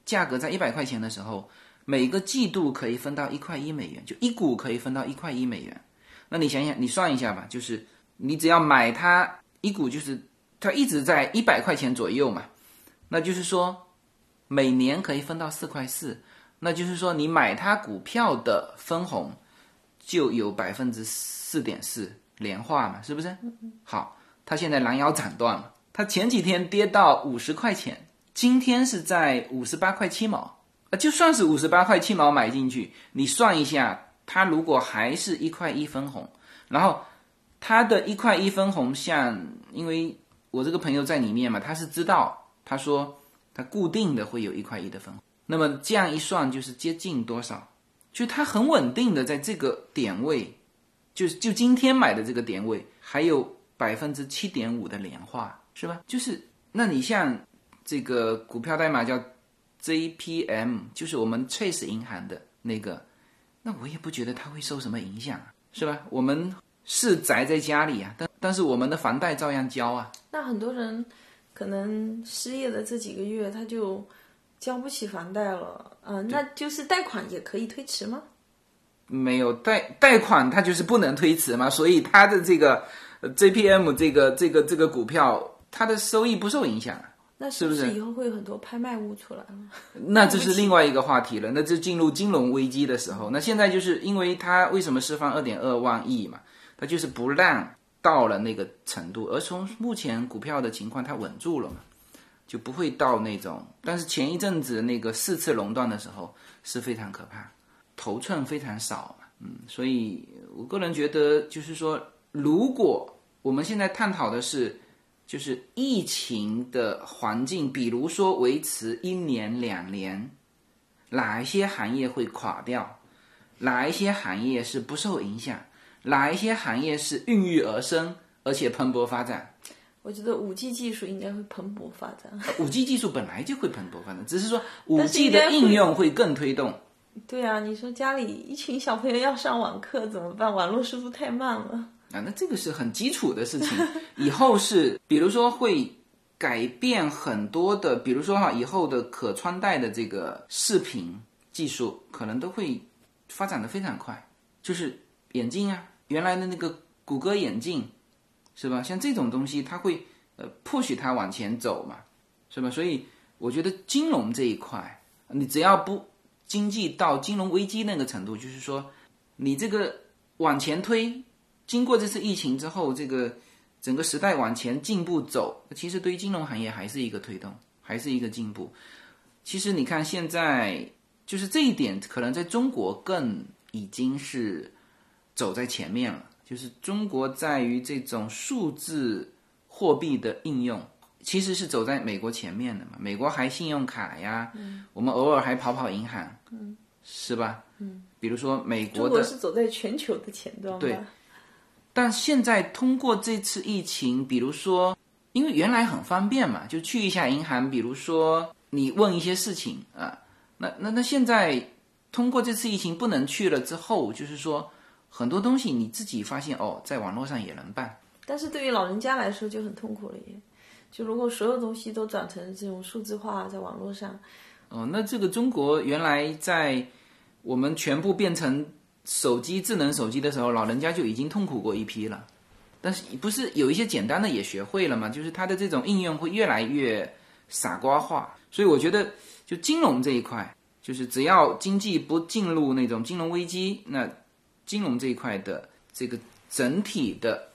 价格在一百块钱的时候，每个季度可以分到一块一美元，就一股可以分到一块一美元。那你想想，你算一下吧，就是你只要买它一股，就是它一直在一百块钱左右嘛，那就是说每年可以分到四块四，那就是说你买它股票的分红就有百分之四点四年化嘛，是不是？好，它现在拦腰斩断了。它前几天跌到五十块钱，今天是在五十八块七毛，啊，就算是五十八块七毛买进去，你算一下，它如果还是一块一分红，然后它的一块一分红，像因为我这个朋友在里面嘛，他是知道，他说他固定的会有一块一的分红，那么这样一算就是接近多少？就它很稳定的在这个点位，就是就今天买的这个点位，还有百分之七点五的年化。是吧？就是，那你像这个股票代码叫 JPM，就是我们 Chase 银行的那个，那我也不觉得它会受什么影响，是吧？我们是宅在家里啊，但但是我们的房贷照样交啊。那很多人可能失业的这几个月，他就交不起房贷了，嗯，那就是贷款也可以推迟吗？没有贷贷款，它就是不能推迟嘛，所以它的这个 JPM 这个这个这个股票。它的收益不受影响，那是不是以后会有很多拍卖物出来了？那这是另外一个话题了。那就进入金融危机的时候，那现在就是因为它为什么释放二点二万亿嘛？它就是不让到了那个程度，而从目前股票的情况，它稳住了嘛，就不会到那种。但是前一阵子那个四次熔断的时候是非常可怕，头寸非常少，嗯，所以我个人觉得就是说，如果我们现在探讨的是。就是疫情的环境，比如说维持一年两年，哪一些行业会垮掉？哪一些行业是不受影响？哪一些行业是孕育而生而且蓬勃发展？我觉得五 G 技术应该会蓬勃发展。五 G 技术本来就会蓬勃发展，只是说五 G 的应用会更推动。对啊，你说家里一群小朋友要上网课怎么办？网络速度太慢了。啊，那这个是很基础的事情。以后是，比如说会改变很多的，比如说哈，以后的可穿戴的这个视频技术可能都会发展的非常快。就是眼镜啊，原来的那个谷歌眼镜，是吧？像这种东西，它会呃迫使它往前走嘛，是吧？所以我觉得金融这一块，你只要不经济到金融危机那个程度，就是说你这个往前推。经过这次疫情之后，这个整个时代往前进步走，其实对于金融行业还是一个推动，还是一个进步。其实你看现在，就是这一点，可能在中国更已经是走在前面了。就是中国在于这种数字货币的应用，其实是走在美国前面的嘛。美国还信用卡呀，我们偶尔还跑跑银行，是吧？嗯，比如说美国的，中国是走在全球的前端，对。但现在通过这次疫情，比如说，因为原来很方便嘛，就去一下银行，比如说你问一些事情啊，那那那现在通过这次疫情不能去了之后，就是说很多东西你自己发现哦，在网络上也能办。但是对于老人家来说就很痛苦了耶，就如果所有东西都转成这种数字化，在网络上，哦，那这个中国原来在我们全部变成。手机智能手机的时候，老人家就已经痛苦过一批了，但是不是有一些简单的也学会了吗？就是它的这种应用会越来越傻瓜化，所以我觉得就金融这一块，就是只要经济不进入那种金融危机，那金融这一块的这个整体的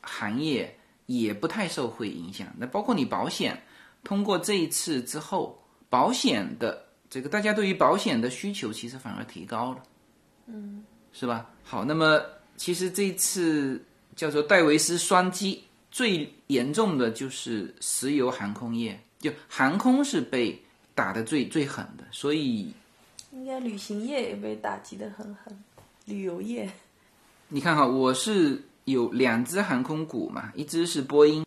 行业也不太受会影响。那包括你保险，通过这一次之后，保险的这个大家对于保险的需求其实反而提高了。嗯，是吧？好，那么其实这次叫做戴维斯双击，最严重的就是石油航空业，就航空是被打的最最狠的，所以应该旅行业也被打击的很狠，旅游业。你看哈，我是有两只航空股嘛，一只是波音，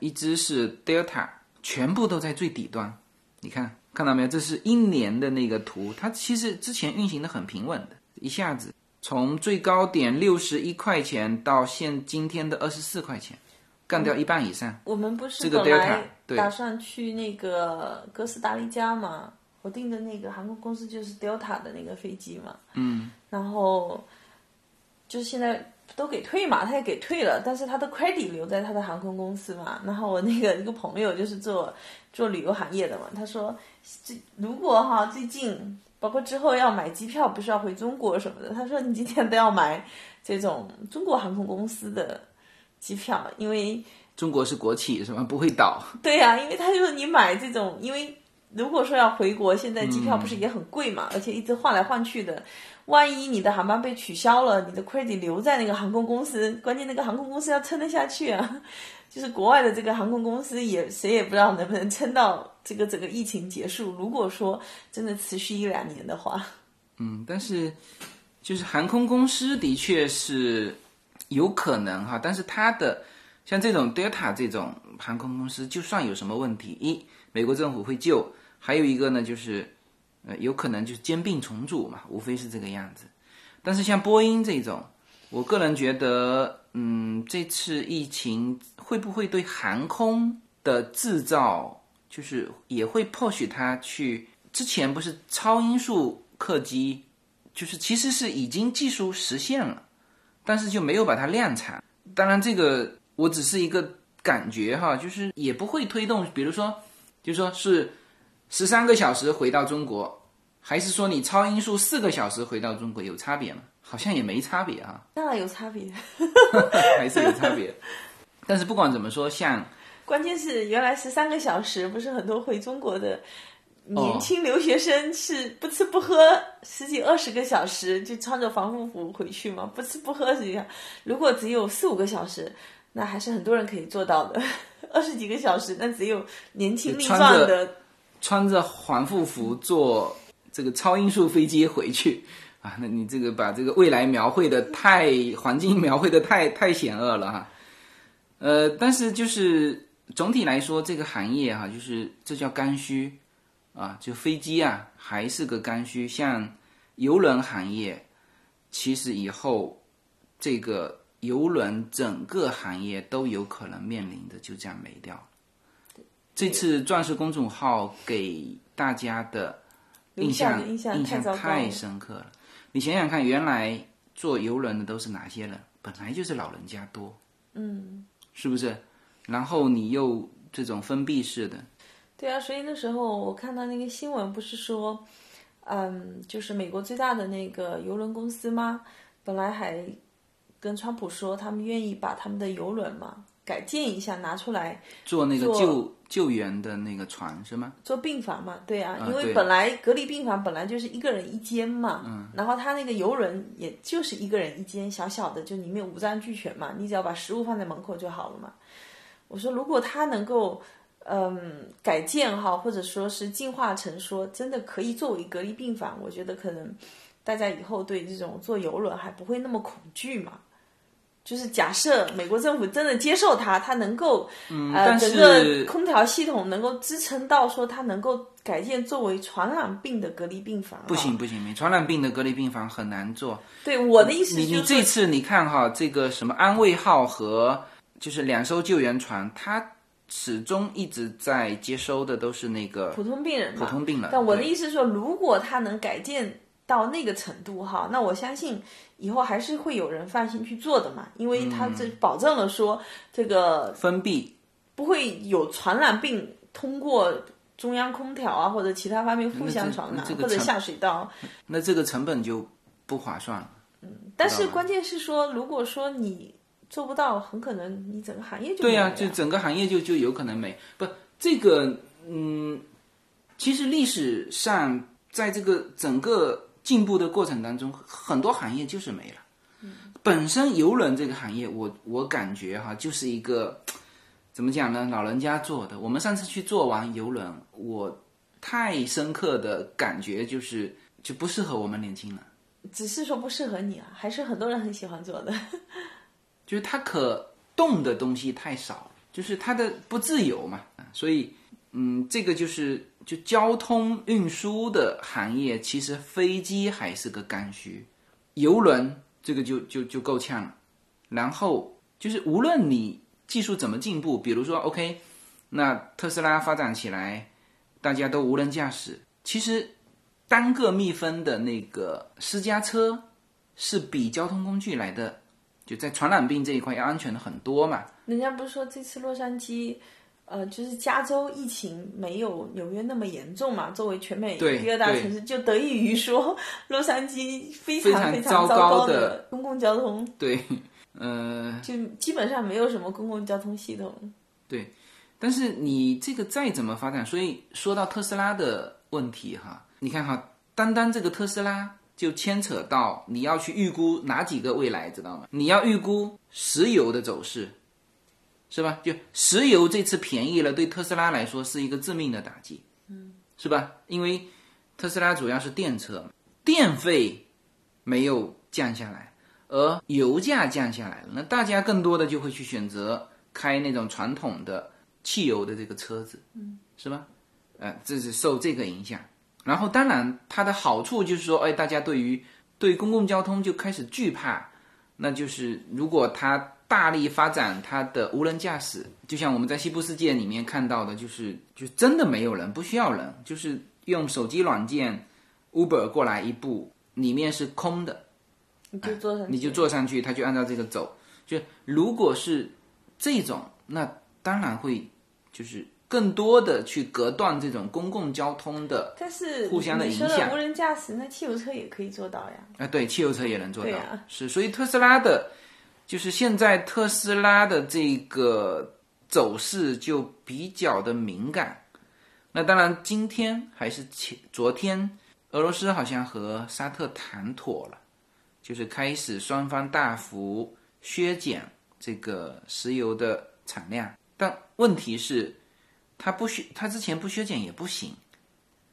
一只是 Delta，全部都在最底端。你看看到没有？这是一年的那个图，它其实之前运行的很平稳的，一下子从最高点六十一块钱到现今天的二十四块钱，干掉一半以上。我们不是这个本 Delta，来对打算去那个哥斯达黎加嘛？我订的那个航空公司就是 Delta 的那个飞机嘛。嗯。然后就是现在都给退嘛，他也给退了，但是他的 credit 留在他的航空公司嘛。然后我那个一个朋友就是做做旅游行业的嘛，他说这如果哈最近包括之后要买机票，不是要回中国什么的，他说你今天都要买这种中国航空公司的机票，因为。中国是国企什么？不会倒。对呀、因为他就说你买这种，因为如果说要回国，现在机票不是也很贵嘛，而且一直换来换去的，万一你的航班被取消了，你的 credit 留在那个航空公司，关键那个航空公司要撑得下去啊。就是国外的这个航空公司也谁也不知道能不能撑到这个整个疫情结束。如果说真的持续一两年的话，嗯，但是就是航空公司的确是有可能哈，但是它的像这种 Delta 这种航空公司，就算有什么问题，一美国政府会救，还有一个呢就是呃有可能就是兼并重组嘛，无非是这个样子。但是像波音这种，我个人觉得，嗯，这次疫情会不会对航空的制造，就是也会迫使它去？之前不是超音速客机，就是其实是已经技术实现了，但是就没有把它量产。当然，这个我只是一个感觉哈，就是也不会推动，比如说，就说是十三个小时回到中国，还是说你超音速四个小时回到中国有差别吗？好像也没差别啊，当然有差别。还是有差别。但是不管怎么说，像 关键是原来十三个小时，不是很多回中国的年轻留学生是不吃不喝十几二十个小时，就穿着防护服回去嘛，不吃不喝实际上，如果只有四五个小时，那还是很多人可以做到的。二十几个小时，那只有年轻力壮的。穿着防护服坐这个超音速飞机回去啊，那你这个把这个未来描绘的太环境描绘的太太险恶了哈。呃，但是就是总体来说，这个行业哈、就是这叫刚需啊，就飞机啊还是个刚需。像邮轮行业，其实以后这个邮轮整个行业都有可能面临的就这样没掉。这次钻石公众号给大家的印象印象太深刻了。你想想看，原来坐游轮的都是哪些人？本来就是老人家多，嗯，是不是？然后你又这种封闭式的，对啊，所以那时候我看到那个新闻，不是说，嗯，就是美国最大的那个游轮公司吗？本来还跟川普说，他们愿意把他们的游轮嘛改建一下，拿出来做那个做救救援的那个船是吗？做病房嘛，对啊，因为本来隔离病房本来就是一个人一间嘛，嗯，然后他那个游轮也就是一个人一间，小小的，就里面五脏俱全嘛，你只要把食物放在门口就好了嘛。我说如果他能够，嗯，改建哈，或者说是进化成说真的可以作为隔离病房，我觉得可能大家以后对这种坐游轮还不会那么恐惧嘛。就是假设美国政府真的接受它，它能够，呃，但整个空调系统能够支撑到说它能够改建作为传染病的隔离病房。不行，不行，没传染病的隔离病房很难做。对我的意思你就是说，你这次你看哈，这个什么安慰号和就是两艘救援船，它始终一直在接收的都是那个普通病人，普通病人但我的意思是说，如果它能改建到那个程度哈，那我相信以后还是会有人放心去做的嘛，因为他这嗯保证了说这个封闭。不会有传染病通过中央空调啊或者其他方面互相传染，或者下水道。那这个成本就不划算了。但是关键是说，如果说你做不到，很可能你整个行业就对呀、就整个行业就就有可能没不这个嗯，其实历史上在这个整个进步的过程当中，很多行业就是没了。本身游轮这个行业，我我感觉哈，就是一个怎么讲呢？老人家做的。我们上次去做完游轮，我太深刻的感觉就是就不适合我们年轻人。只是说不适合你啊，还是很多人很喜欢做的。就是它可动的东西太少，就是它的不自由嘛，啊所以嗯，这个就是就交通运输的行业，其实飞机还是个刚需，游轮这个就就就够呛了。然后就是无论你技术怎么进步，比如说 OK，那特斯拉发展起来，大家都无人驾驶，其实单个密封的那个私家车是比交通工具来的，就在传染病这一块要安全的很多嘛。人家不是说这次洛杉矶，呃，就是加州疫情没有纽约那么严重嘛？作为全美对第二大城市，就得益于说洛杉矶非常非常糟糕的公共交通，对，呃，就基本上没有什么公共交通系统。对但是你这个再怎么发展，所以说到特斯拉的问题哈，你看哈，单单这个特斯拉就牵扯到你要去预估哪几个未来，知道吗？你要预估石油的走势，是吧？就石油这次便宜了，对特斯拉来说是一个致命的打击，嗯，是吧？因为特斯拉主要是电车，电费没有降下来，而油价降下来了，那大家更多的就会去选择开那种传统的汽油的这个车子，嗯，是吧？呃，这是受这个影响。然后，当然它的好处就是说，哎，大家对于对公共交通就开始惧怕，那就是如果它大力发展它的无人驾驶，就像我们在西部世界里面看到的，就是就真的没有人，不需要人，就是用手机软件 Uber 过来一步，里面是空的，你就坐上去，你就坐上去，它就按照这个走。就如果是这种，那当然会就是更多的去隔断这种公共交通的但是互相的影响。的无人驾驶，那汽油车也可以做到呀。啊，对，汽油车也能做到，啊。是，所以特斯拉的，就是现在特斯拉的这个走势就比较的敏感。那当然，今天还是前昨天，俄罗斯好像和沙特谈妥了，就是开始双方大幅削减这个石油的产量。但问题是，它不削，它之前不削减也不行。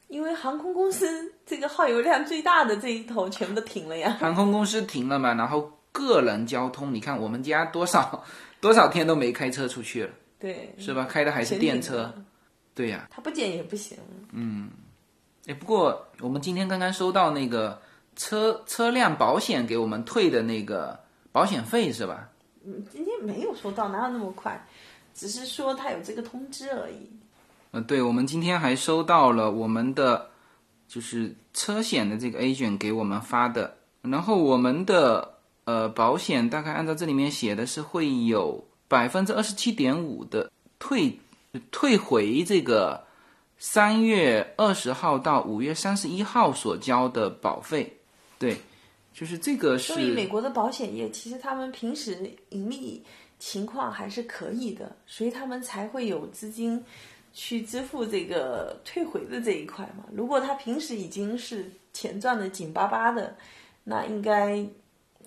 因为航空公司这个耗油量最大的这一头全部都停了呀。航空公司停了嘛，然后个人交通，你看我们家多少 多少天都没开车出去了，对，是吧？开的还是电车，对呀、它不减也不行。嗯哎，不过我们今天刚刚收到那个车车辆保险给我们退的那个保险费是吧？嗯今天没有收到，哪有那么快？只是说他有这个通知而已。呃，对，我们今天还收到了我们的就是车险的这个 agent 给我们发的，然后我们的呃保险大概按照这里面写的是会有百分之二十七点五的退退回这个三月二十号到五月三十一号所交的保费，对，就是这个是所以美国的保险业其实他们平时盈利情况还是可以的，所以他们才会有资金去支付这个退回的这一块嘛。如果他平时已经是钱赚的紧巴巴的，那应该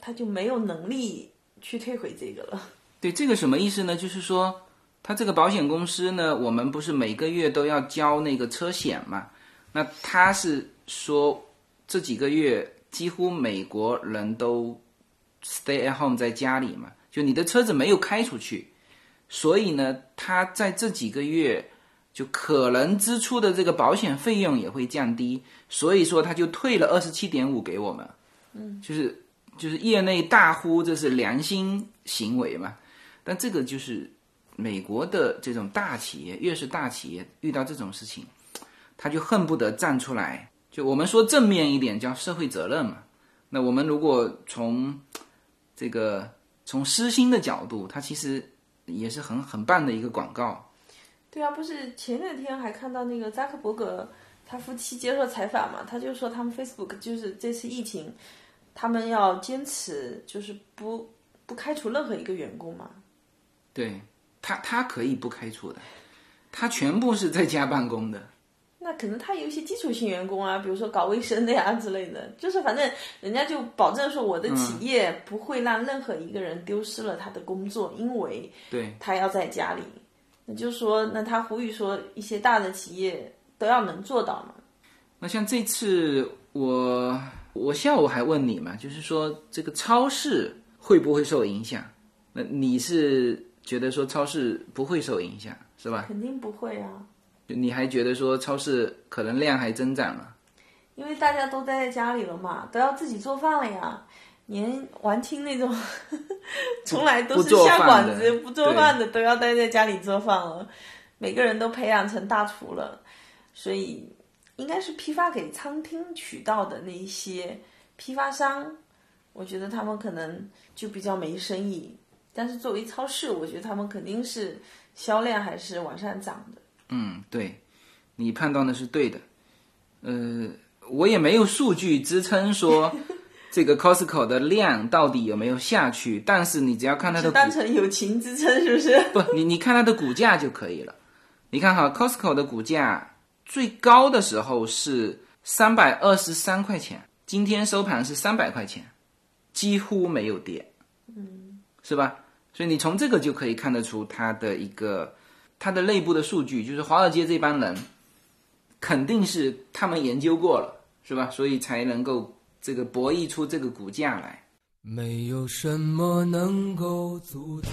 他就没有能力去退回这个了。对，这个什么意思呢？就是说，他这个保险公司呢，我们不是每个月都要交那个车险嘛？那他是说这几个月几乎美国人都 stay at home 在家里嘛，就你的车子没有开出去，所以呢，他在这几个月就可能支出的这个保险费用也会降低，所以说他就退了二十七点五给我们，嗯，就是就是业内大呼这是良心行为嘛。但这个就是美国的这种大企业，越是大企业遇到这种事情，他就恨不得站出来。就我们说正面一点，叫社会责任嘛。那我们如果从这个从私心的角度，它其实也是很很棒的一个广告。对啊，不是前两天还看到那个扎克伯格他夫妻接受采访嘛，他就说他们 Facebook 就是这次疫情，他们要坚持就是不不开除任何一个员工嘛。对他，他可以不开除的，他全部是在家办公的。那可能他有一些基础性员工啊，比如说搞卫生的呀之类的，就是反正人家就保证说我的企业不会让任何一个人丢失了他的工作，因为对他要在家里。那就是说，那他呼吁说一些大的企业都要能做到嘛。那像这次我我下午还问你嘛，就是说这个超市会不会受影响？那你是觉得说超市不会受影响是吧？肯定不会啊。你还觉得说超市可能量还增长了？因为大家都待在家里了嘛，都要自己做饭了呀。连玩清那种 从来都是下馆子不做饭的，都要待在家里做饭了。每个人都培养成大厨了，所以应该是批发给餐厅渠道的那一些批发商，我觉得他们可能就比较没生意。但是作为超市，我觉得他们肯定是销量还是往上涨的。嗯，对，你判断的是对的。呃，我也没有数据支撑说。这个 Costco 的量到底有没有下去？但是你只要看它的，单纯友情支撑是不是？不，你你看它的股价就可以了。你看哈，Costco 的股价最高的时候是三百二十三块钱，今天收盘是三百块钱，几乎没有跌，嗯，是吧？所以你从这个就可以看得出它的一个它的内部的数据，就是华尔街这帮人肯定是他们研究过了，是吧？所以才能够。这个博弈出这个股价来，没有什么能够阻挡，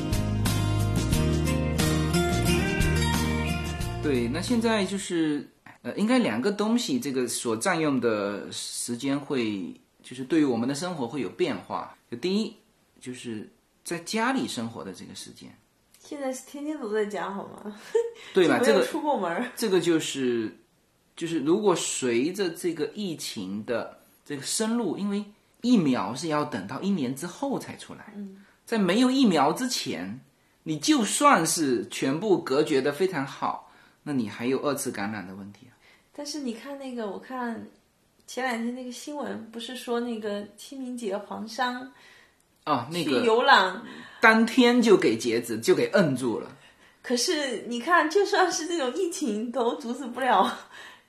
对，那现在就是，呃，应该两个东西，这个所占用的时间会，就是对于我们的生活会有变化。就第一，就是在家里生活的这个时间。现在是天天都在家，好吗？对吧？这个出过门。这个就是，就是如果随着这个疫情的这个深入，因为疫苗是要等到一年之后才出来，在没有疫苗之前，你就算是全部隔绝的非常好。那你还有二次感染的问题啊？但是你看那个，我看前两天那个新闻，不是说那个清明节黄山啊，那个游览当天就给截止，就给摁住了。可是你看，就算是这种疫情都阻止不了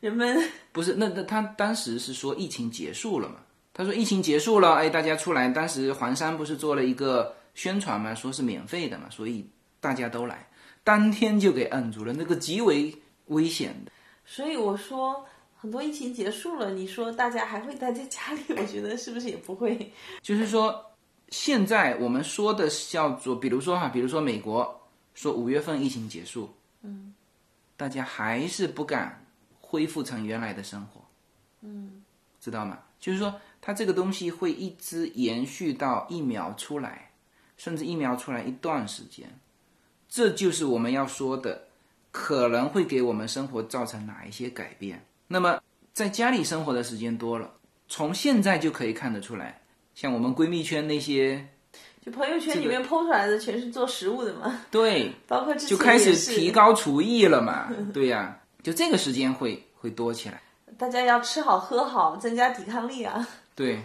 人们。不是，那那他当时是说疫情结束了嘛？他说疫情结束了，哎，大家出来。当时黄山不是做了一个宣传嘛，说是免费的嘛，所以大家都来。当天就给摁住了，那个极为危险的。所以我说，很多疫情结束了，你说大家还会待在家里？我觉得是不是也不会？就是说，现在我们说的叫做，比如说哈，比如说美国说五月份疫情结束，嗯，大家还是不敢恢复成原来的生活，嗯，知道吗？就是说，它这个东西会一直延续到疫苗出来，甚至疫苗出来一段时间。这就是我们要说的，可能会给我们生活造成哪一些改变。那么，在家里生活的时间多了，从现在就可以看得出来，像我们闺蜜圈那些，就朋友圈里面剖出来的全是做食物的嘛？对，包括就开始提高厨艺了嘛？对呀，就这个时间会会多起来。大家要吃好喝好，增加抵抗力啊。对，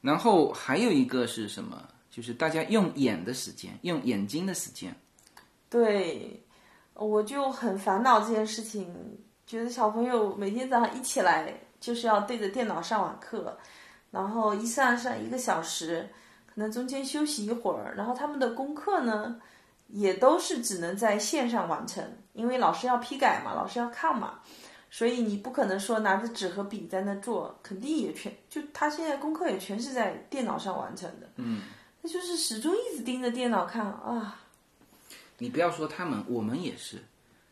然后还有一个是什么？就是大家用眼的时间，用眼睛的时间。对，我就很烦恼这件事情，觉得小朋友每天早上一起来就是要对着电脑上网课，然后一上上一个小时，可能中间休息一会儿，然后他们的功课呢，也都是只能在线上完成，因为老师要批改嘛，老师要看嘛，所以你不可能说拿着纸和笔在那做，肯定也全就他现在功课也全是在电脑上完成的，嗯，他就是始终一直盯着电脑看啊。你不要说他们，我们也是，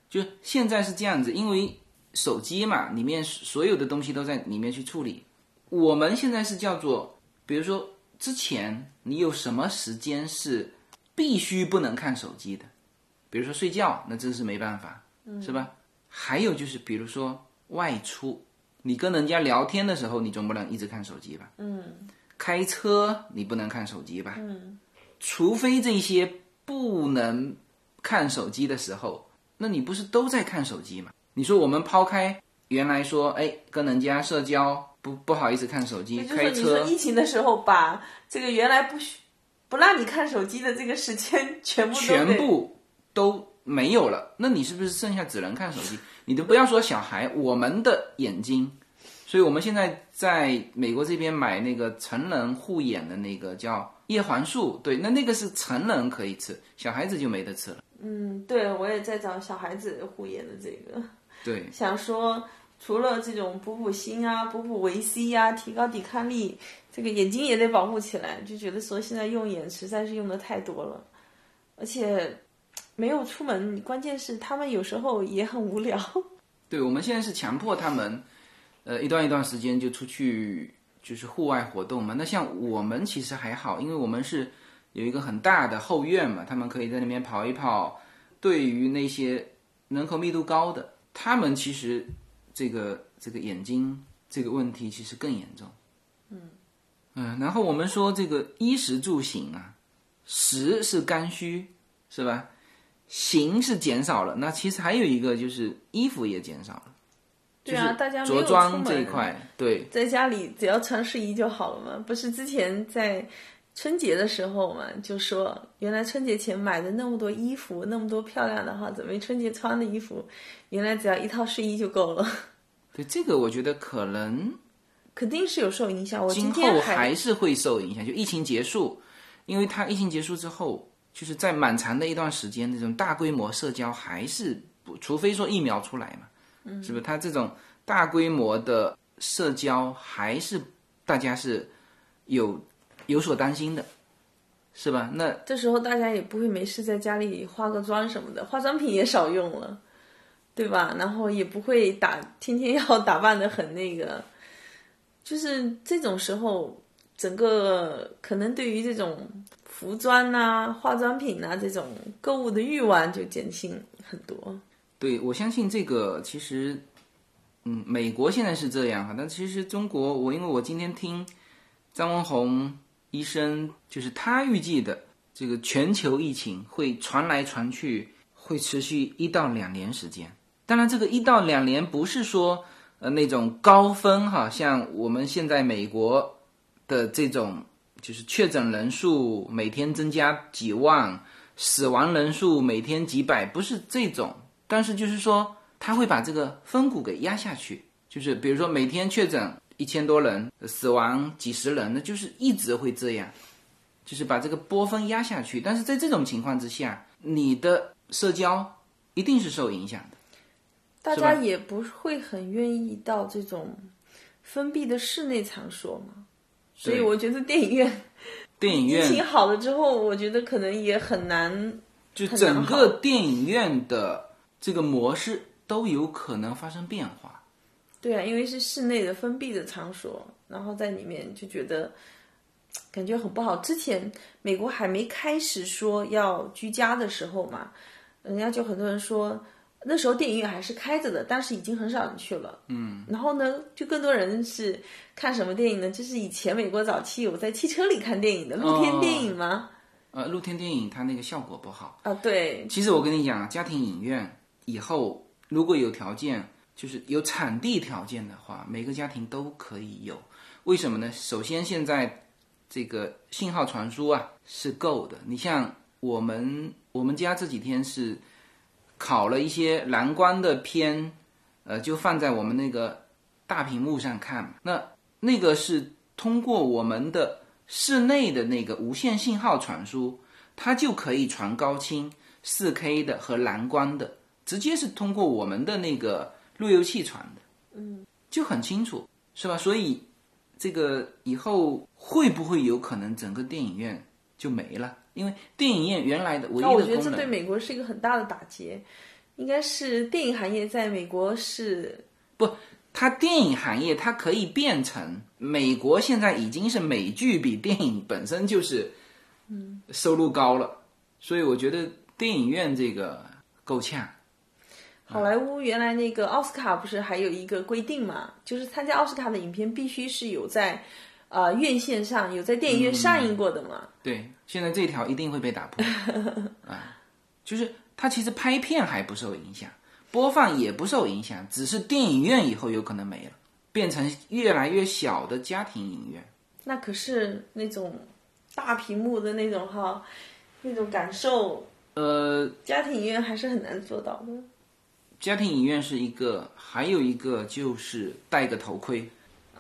就现在是这样子，因为手机嘛，里面所有的东西都在里面去处理。我们现在是叫做，比如说之前你有什么时间是必须不能看手机的？比如说睡觉，那真是没办法，是吧？还有就是，比如说外出，你跟人家聊天的时候，你总不能一直看手机吧？嗯。开车你不能看手机吧？嗯。除非这些不能看手机的时候，那你不是都在看手机吗？你说我们抛开原来说，哎，跟人家社交不不好意思看手机，开车疫情的时候，把这个原来不许不让你看手机的这个时间全部全部都没有了，那你是不是剩下只能看手机？你都不要说小孩，我们的眼睛，所以我们现在在美国这边买那个成人护眼的那个叫叶黄素，对，那那个是成人可以吃，小孩子就没得吃了。嗯，对我也在找小孩子护眼的这个，对，想说除了这种补补锌啊、补补维 C 呀、提高抵抗力，这个眼睛也得保护起来。就觉得说现在用眼实在是用的太多了，而且没有出门，关键是他们有时候也很无聊。对，我们现在是强迫他们，呃，一段一段时间就出去就是户外活动嘛。那像我们其实还好，因为我们是有一个很大的后院嘛，他们可以在那边跑一跑。对于那些人口密度高的，他们其实这个这个眼睛这个问题其实更严重。嗯嗯，然后我们说这个衣食住行啊，食是刚需，是吧？行是减少了，那其实还有一个就是衣服也减少了。对啊，大家着装这一块，对在家里只要穿睡衣就好了嘛。不是之前在春节的时候嘛，就说原来春节前买的那么多衣服，那么多漂亮的哈，准备春节穿的衣服，原来只要一套睡衣就够了，对，这个我觉得可能肯定是有受影响。我今今后还是会受影响。就疫情结束，因为它疫情结束之后，就是在蛮长的一段时间，那种大规模社交还是不，除非说疫苗出来嘛，嗯，是不是？它这种大规模的社交还是大家是有有所担心的，是吧？那这时候大家也不会没事在家里化个妆什么的，化妆品也少用了，对吧？然后也不会打天天要打扮的很那个，就是这种时候，整个可能对于这种服装呐、化妆品呐这种购物的欲望就减轻很多。对我相信这个其实，嗯，美国现在是这样哈，但其实中国，我因为我今天听张文宏医生，就是他预计的这个全球疫情会传来传去，会持续一到两年时间。当然，这个一到两年不是说呃那种高峰哈，像我们现在美国的这种，就是确诊人数每天增加几万，死亡人数每天几百，不是这种。但是就是说，他会把这个分股给压下去，就是比如说每天确诊一千多人，死亡几十人，那就是一直会这样，就是把这个波峰压下去。但是在这种情况之下，你的社交一定是受影响的。大家也不会很愿意到这种封闭的室内场所嘛，所以我觉得电影院 电影院情好了之后，我觉得可能也很难。就整个电影院的这个模式都有可能发生变化。对啊，因为是室内的封闭的场所，然后在里面就觉得感觉很不好。之前美国还没开始说要居家的时候嘛，人家就很多人说那时候电影院还是开着的，但是已经很少人去了。嗯，然后呢，就更多人是看什么电影呢？就是以前美国早期有在汽车里看电影的露天电影吗？呃，露天电影它那个效果不好。啊，对，其实我跟你讲啊，家庭影院以后如果有条件，就是有场地条件的话，每个家庭都可以有。为什么呢？首先，现在这个信号传输啊是够的。你像我们我们家这几天是考了一些蓝光的片，呃，就放在我们那个大屏幕上看。那那个是通过我们的室内的那个无线信号传输，它就可以传高清、4 K 的和蓝光的，直接是通过我们的那个路由器传的，嗯，就很清楚，是吧？所以这个以后会不会有可能整个电影院就没了？因为电影院原来的唯一那我觉得这对的功能，美国是一个很大的打击，应该是电影行业在美国是不它电影行业它可以变成美国现在已经是美剧比电影本身就是，嗯，收入高了，所以我觉得电影院这个够呛。好莱坞原来那个奥斯卡不是还有一个规定嘛，就是参加奥斯卡的影片必须是有在呃院线上有在电影院上映过的嘛。对，现在这条一定会被打破 啊，就是它其实拍片还不受影响，播放也不受影响，只是电影院以后有可能没了，变成越来越小的家庭影院。那可是那种大屏幕的那种哈，那种感受，呃，家庭影院还是很难做到的。家庭影院是一个，还有一个就是戴个头盔，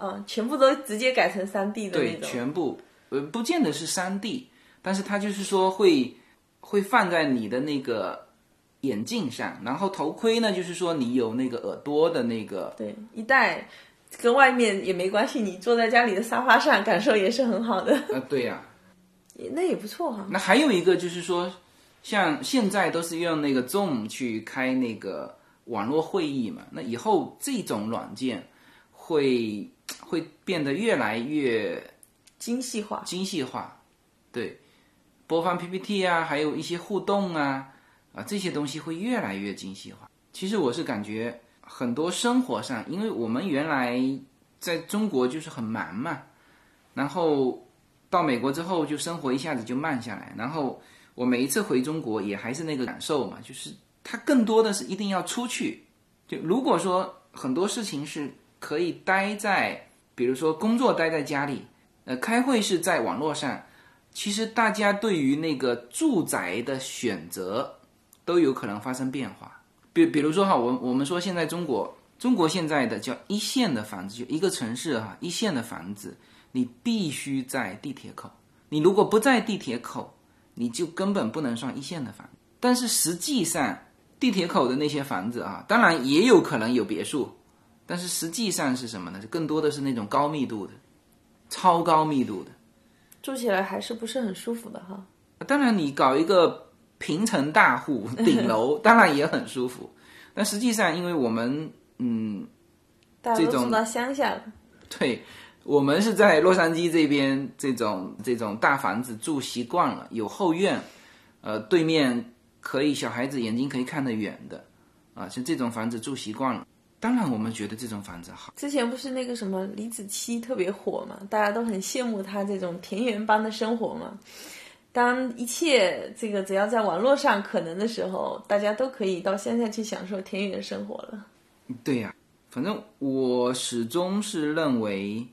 嗯，全部都直接改成三 D 的那对，种。全部呃不见得是三 D，但是它就是说会会放在你的那个眼镜上，然后头盔呢，就是说你有那个耳朵的那个，对，一戴跟外面也没关系，你坐在家里的沙发上，感受也是很好的，呃，对呀、也那也不错哈。那还有一个就是说，像现在都是用那个 Zoom 去开那个网络会议嘛，那以后这种软件会 会变得越来越精细化，精细化，对，播放 PPT 啊，还有一些互动啊，啊这些东西会越来越精细化。其实我是感觉很多生活上，因为我们原来在中国就是很忙嘛，然后到美国之后就生活一下子就慢下来，然后我每一次回中国也还是那个感受嘛，就是它更多的是一定要出去。就如果说很多事情是可以待在，比如说工作待在家里，呃，开会是在网络上，其实大家对于那个住宅的选择都有可能发生变化。比比如说哈，我我们说现在中国中国现在的叫一线的房子，就一个城市哈，一线的房子，你必须在地铁口。你如果不在地铁口，你就根本不能算一线的房子。但是实际上，地铁口的那些房子啊，当然也有可能有别墅，但是实际上是什么呢？更多的是那种高密度的、超高密度的。住起来还是不是很舒服的哈。当然，你搞一个平层大户 顶楼，当然也很舒服。但实际上，因为我们嗯，这种到乡下了，对我们是在洛杉矶这边这种这种大房子住习惯了，有后院，呃，对面可以小孩子眼睛可以看得远的，啊，像这种房子住习惯了。当然，我们觉得这种房子好。之前不是那个什么李子柒特别火嘛，大家都很羡慕他这种田园般的生活嘛。当一切这个只要在网络上可能的时候，大家都可以到乡下去享受田园生活了。对呀、反正我始终是认为，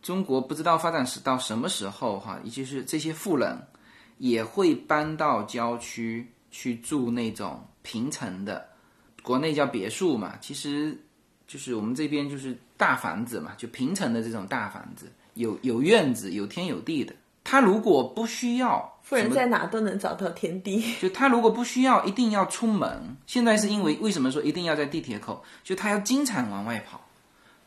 中国不知道发展是到什么时候哈，也就是这些富人也会搬到郊区去住那种平层的，国内叫别墅嘛，其实就是我们这边就是大房子嘛，就平层的这种大房子，有有院子，有天有地的。他如果不需要富人在哪都能找到天地。就他如果不需要一定要出门，现在是因为为什么说一定要在地铁口？就他要经常往外跑，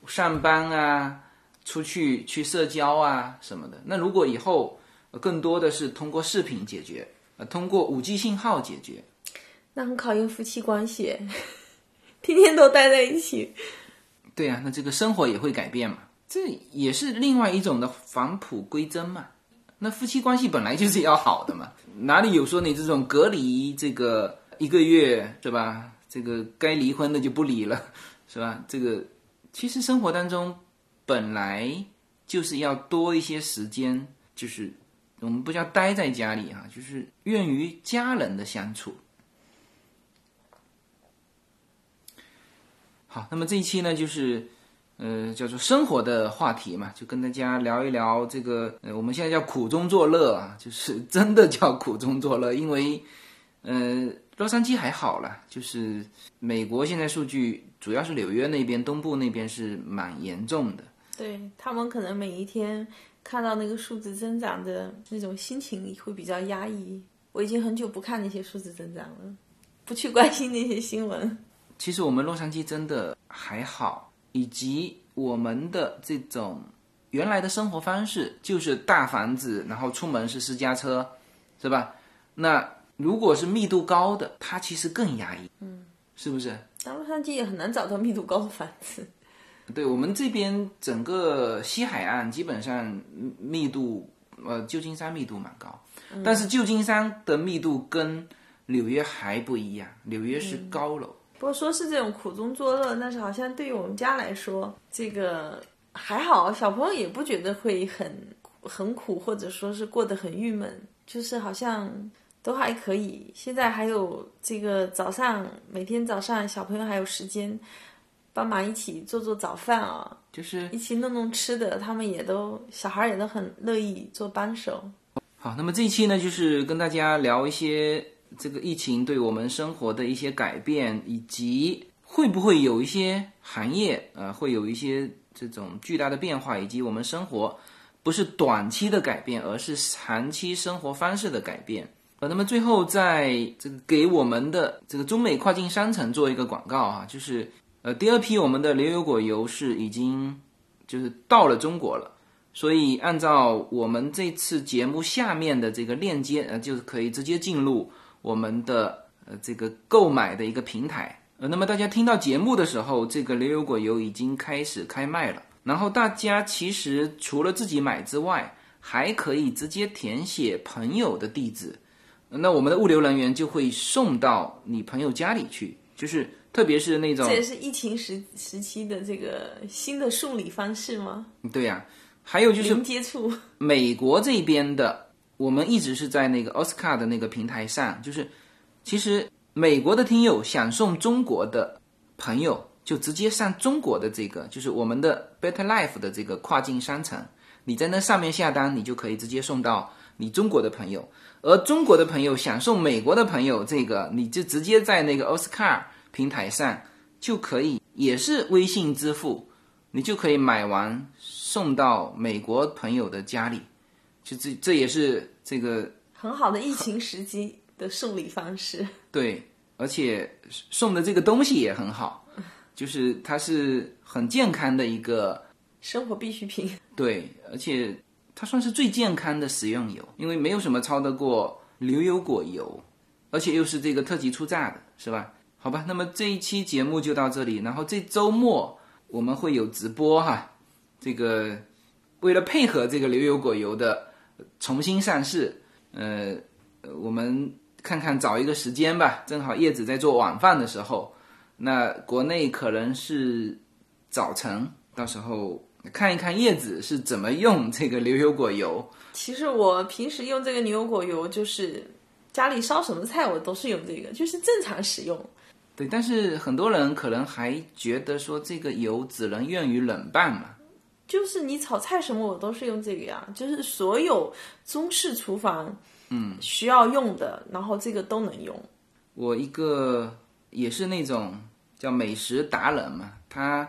上班啊，出去去社交啊什么的。那如果以后呃更多的是通过视频解决，呃，通过五 G 信号解决，那很考验夫妻关系，天天都待在一起。对呀、那这个生活也会改变嘛，这也是另外一种的返璞归真嘛。那夫妻关系本来就是要好的嘛，哪里有说你这种隔离这个一个月是吧？这个该离婚的就不离了，是吧？这个其实生活当中本来就是要多一些时间，就是我们不叫待在家里啊、就是愿与家人的相处。好，那么这一期呢，就是呃叫做生活的话题嘛，就跟大家聊一聊这个呃我们现在叫苦中作乐啊，就是 真的叫苦中作乐，因为呃洛杉矶还好了，就是美国现在数据主要是纽约那边东部那边是蛮严重的。对他们可能每一天看到那个数字增长的那种心情会比较压抑。我已经很久不看那些数字增长了，不去关心那些新闻。其实我们洛杉矶真的还好，以及我们的这种原来的生活方式就是大房子，然后出门是私家车，是吧？那如果是密度高的，它其实更压抑，嗯，是不是？但洛杉矶也很难找到密度高的房子。对我们这边整个西海岸基本上密度，呃，旧金山密度蛮高，但是旧金山的密度跟纽约还不一样，纽约是高楼。不过说是这种苦中作乐，但是好像对于我们家来说，这个还好，小朋友也不觉得会很很苦，或者说是过得很郁闷，就是好像都还可以。现在还有这个早上，每天早上小朋友还有时间帮忙一起做做早饭啊，就是一起弄弄吃的，他们也都小孩也都很乐意做帮手。好，那么这一期呢，就是跟大家聊一些这个疫情对我们生活的一些改变，以及会不会有一些行业呃会有一些这种巨大的变化，以及我们生活不是短期的改变，而是长期生活方式的改变。呃，那么最后在这个给我们的这个中美跨境商城做一个广告啊，就是呃第二批我们的牛油果油是已经就是到了中国了。所以，按照我们这次节目下面的这个链接，呃，就是可以直接进入我们的呃这个购买的一个平台。呃，那么大家听到节目的时候，这个牛油果油已经开始开卖了。然后大家其实除了自己买之外，还可以直接填写朋友的地址，那我们的物流人员就会送到你朋友家里去。就是特别是那种这也是疫情时时期的这个新的送礼方式吗？对呀、还有就是零接触。美国这边的，我们一直是在那个奥斯卡的那个平台上，就是其实美国的听友想送中国的朋友，就直接上中国的这个，就是我们的 Better Life 的这个跨境商城，你在那上面下单，你就可以直接送到你中国的朋友。而中国的朋友想送美国的朋友这个，你就直接在那个奥斯卡平台上就可以，也是微信支付，你就可以买完送到美国朋友的家里。就这这也是这个很好的疫情时机的送礼方式。对，而且送的这个东西也很好，就是它是很健康的一个生活必需品。对，而且它算是最健康的食用油，因为没有什么超得过牛油果油，而且又是这个特级初榨的，是吧？好吧，那么这一期节目就到这里，然后这周末我们会有直播哈，这个为了配合这个牛油果油的重新上市，呃，我们看看找一个时间吧，正好叶子在做晚饭的时候，那国内可能是早晨，到时候看一看叶子是怎么用这个牛油果油。其实我平时用这个牛油果油，就是家里烧什么菜我都是用这个，就是正常使用。对，但是很多人可能还觉得说这个油只能用于冷拌嘛。就是你炒菜什么我都是用这个呀，就是所有中式厨房嗯需要用的，然后这个都能用。我一个也是那种叫美食达人嘛，他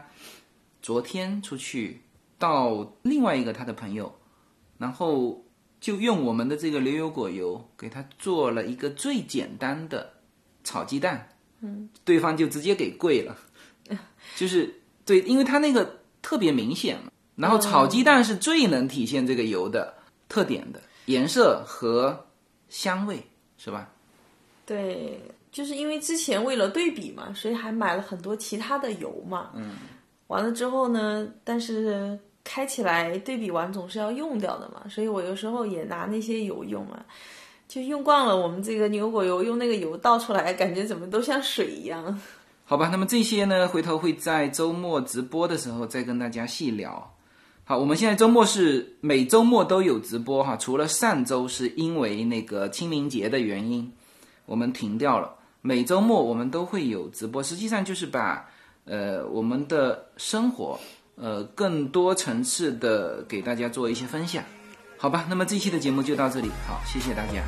昨天出去到另外一个他的朋友，然后就用我们的这个牛油果油给他做了一个最简单的炒鸡蛋，嗯，对方就直接给跪了，就是对，因为他那个特别明显嘛，然后炒鸡蛋是最能体现这个油的特点的颜色和香味，是吧？对，就是因为之前为了对比嘛，所以还买了很多其他的油嘛。嗯。完了之后呢，但是开起来对比完总是要用掉的嘛，所以我有时候也拿那些油用啊，就用惯了我们这个牛果油，用那个油倒出来，感觉怎么都像水一样。好吧，那么这些呢，回头会在周末直播的时候再跟大家细聊。好，我们现在周末是每周末都有直播哈，除了上周是因为那个清明节的原因，我们停掉了。每周末我们都会有直播，实际上就是把呃我们的生活呃更多层次的给大家做一些分享。好吧，那么这期的节目就到这里，好，谢谢大家。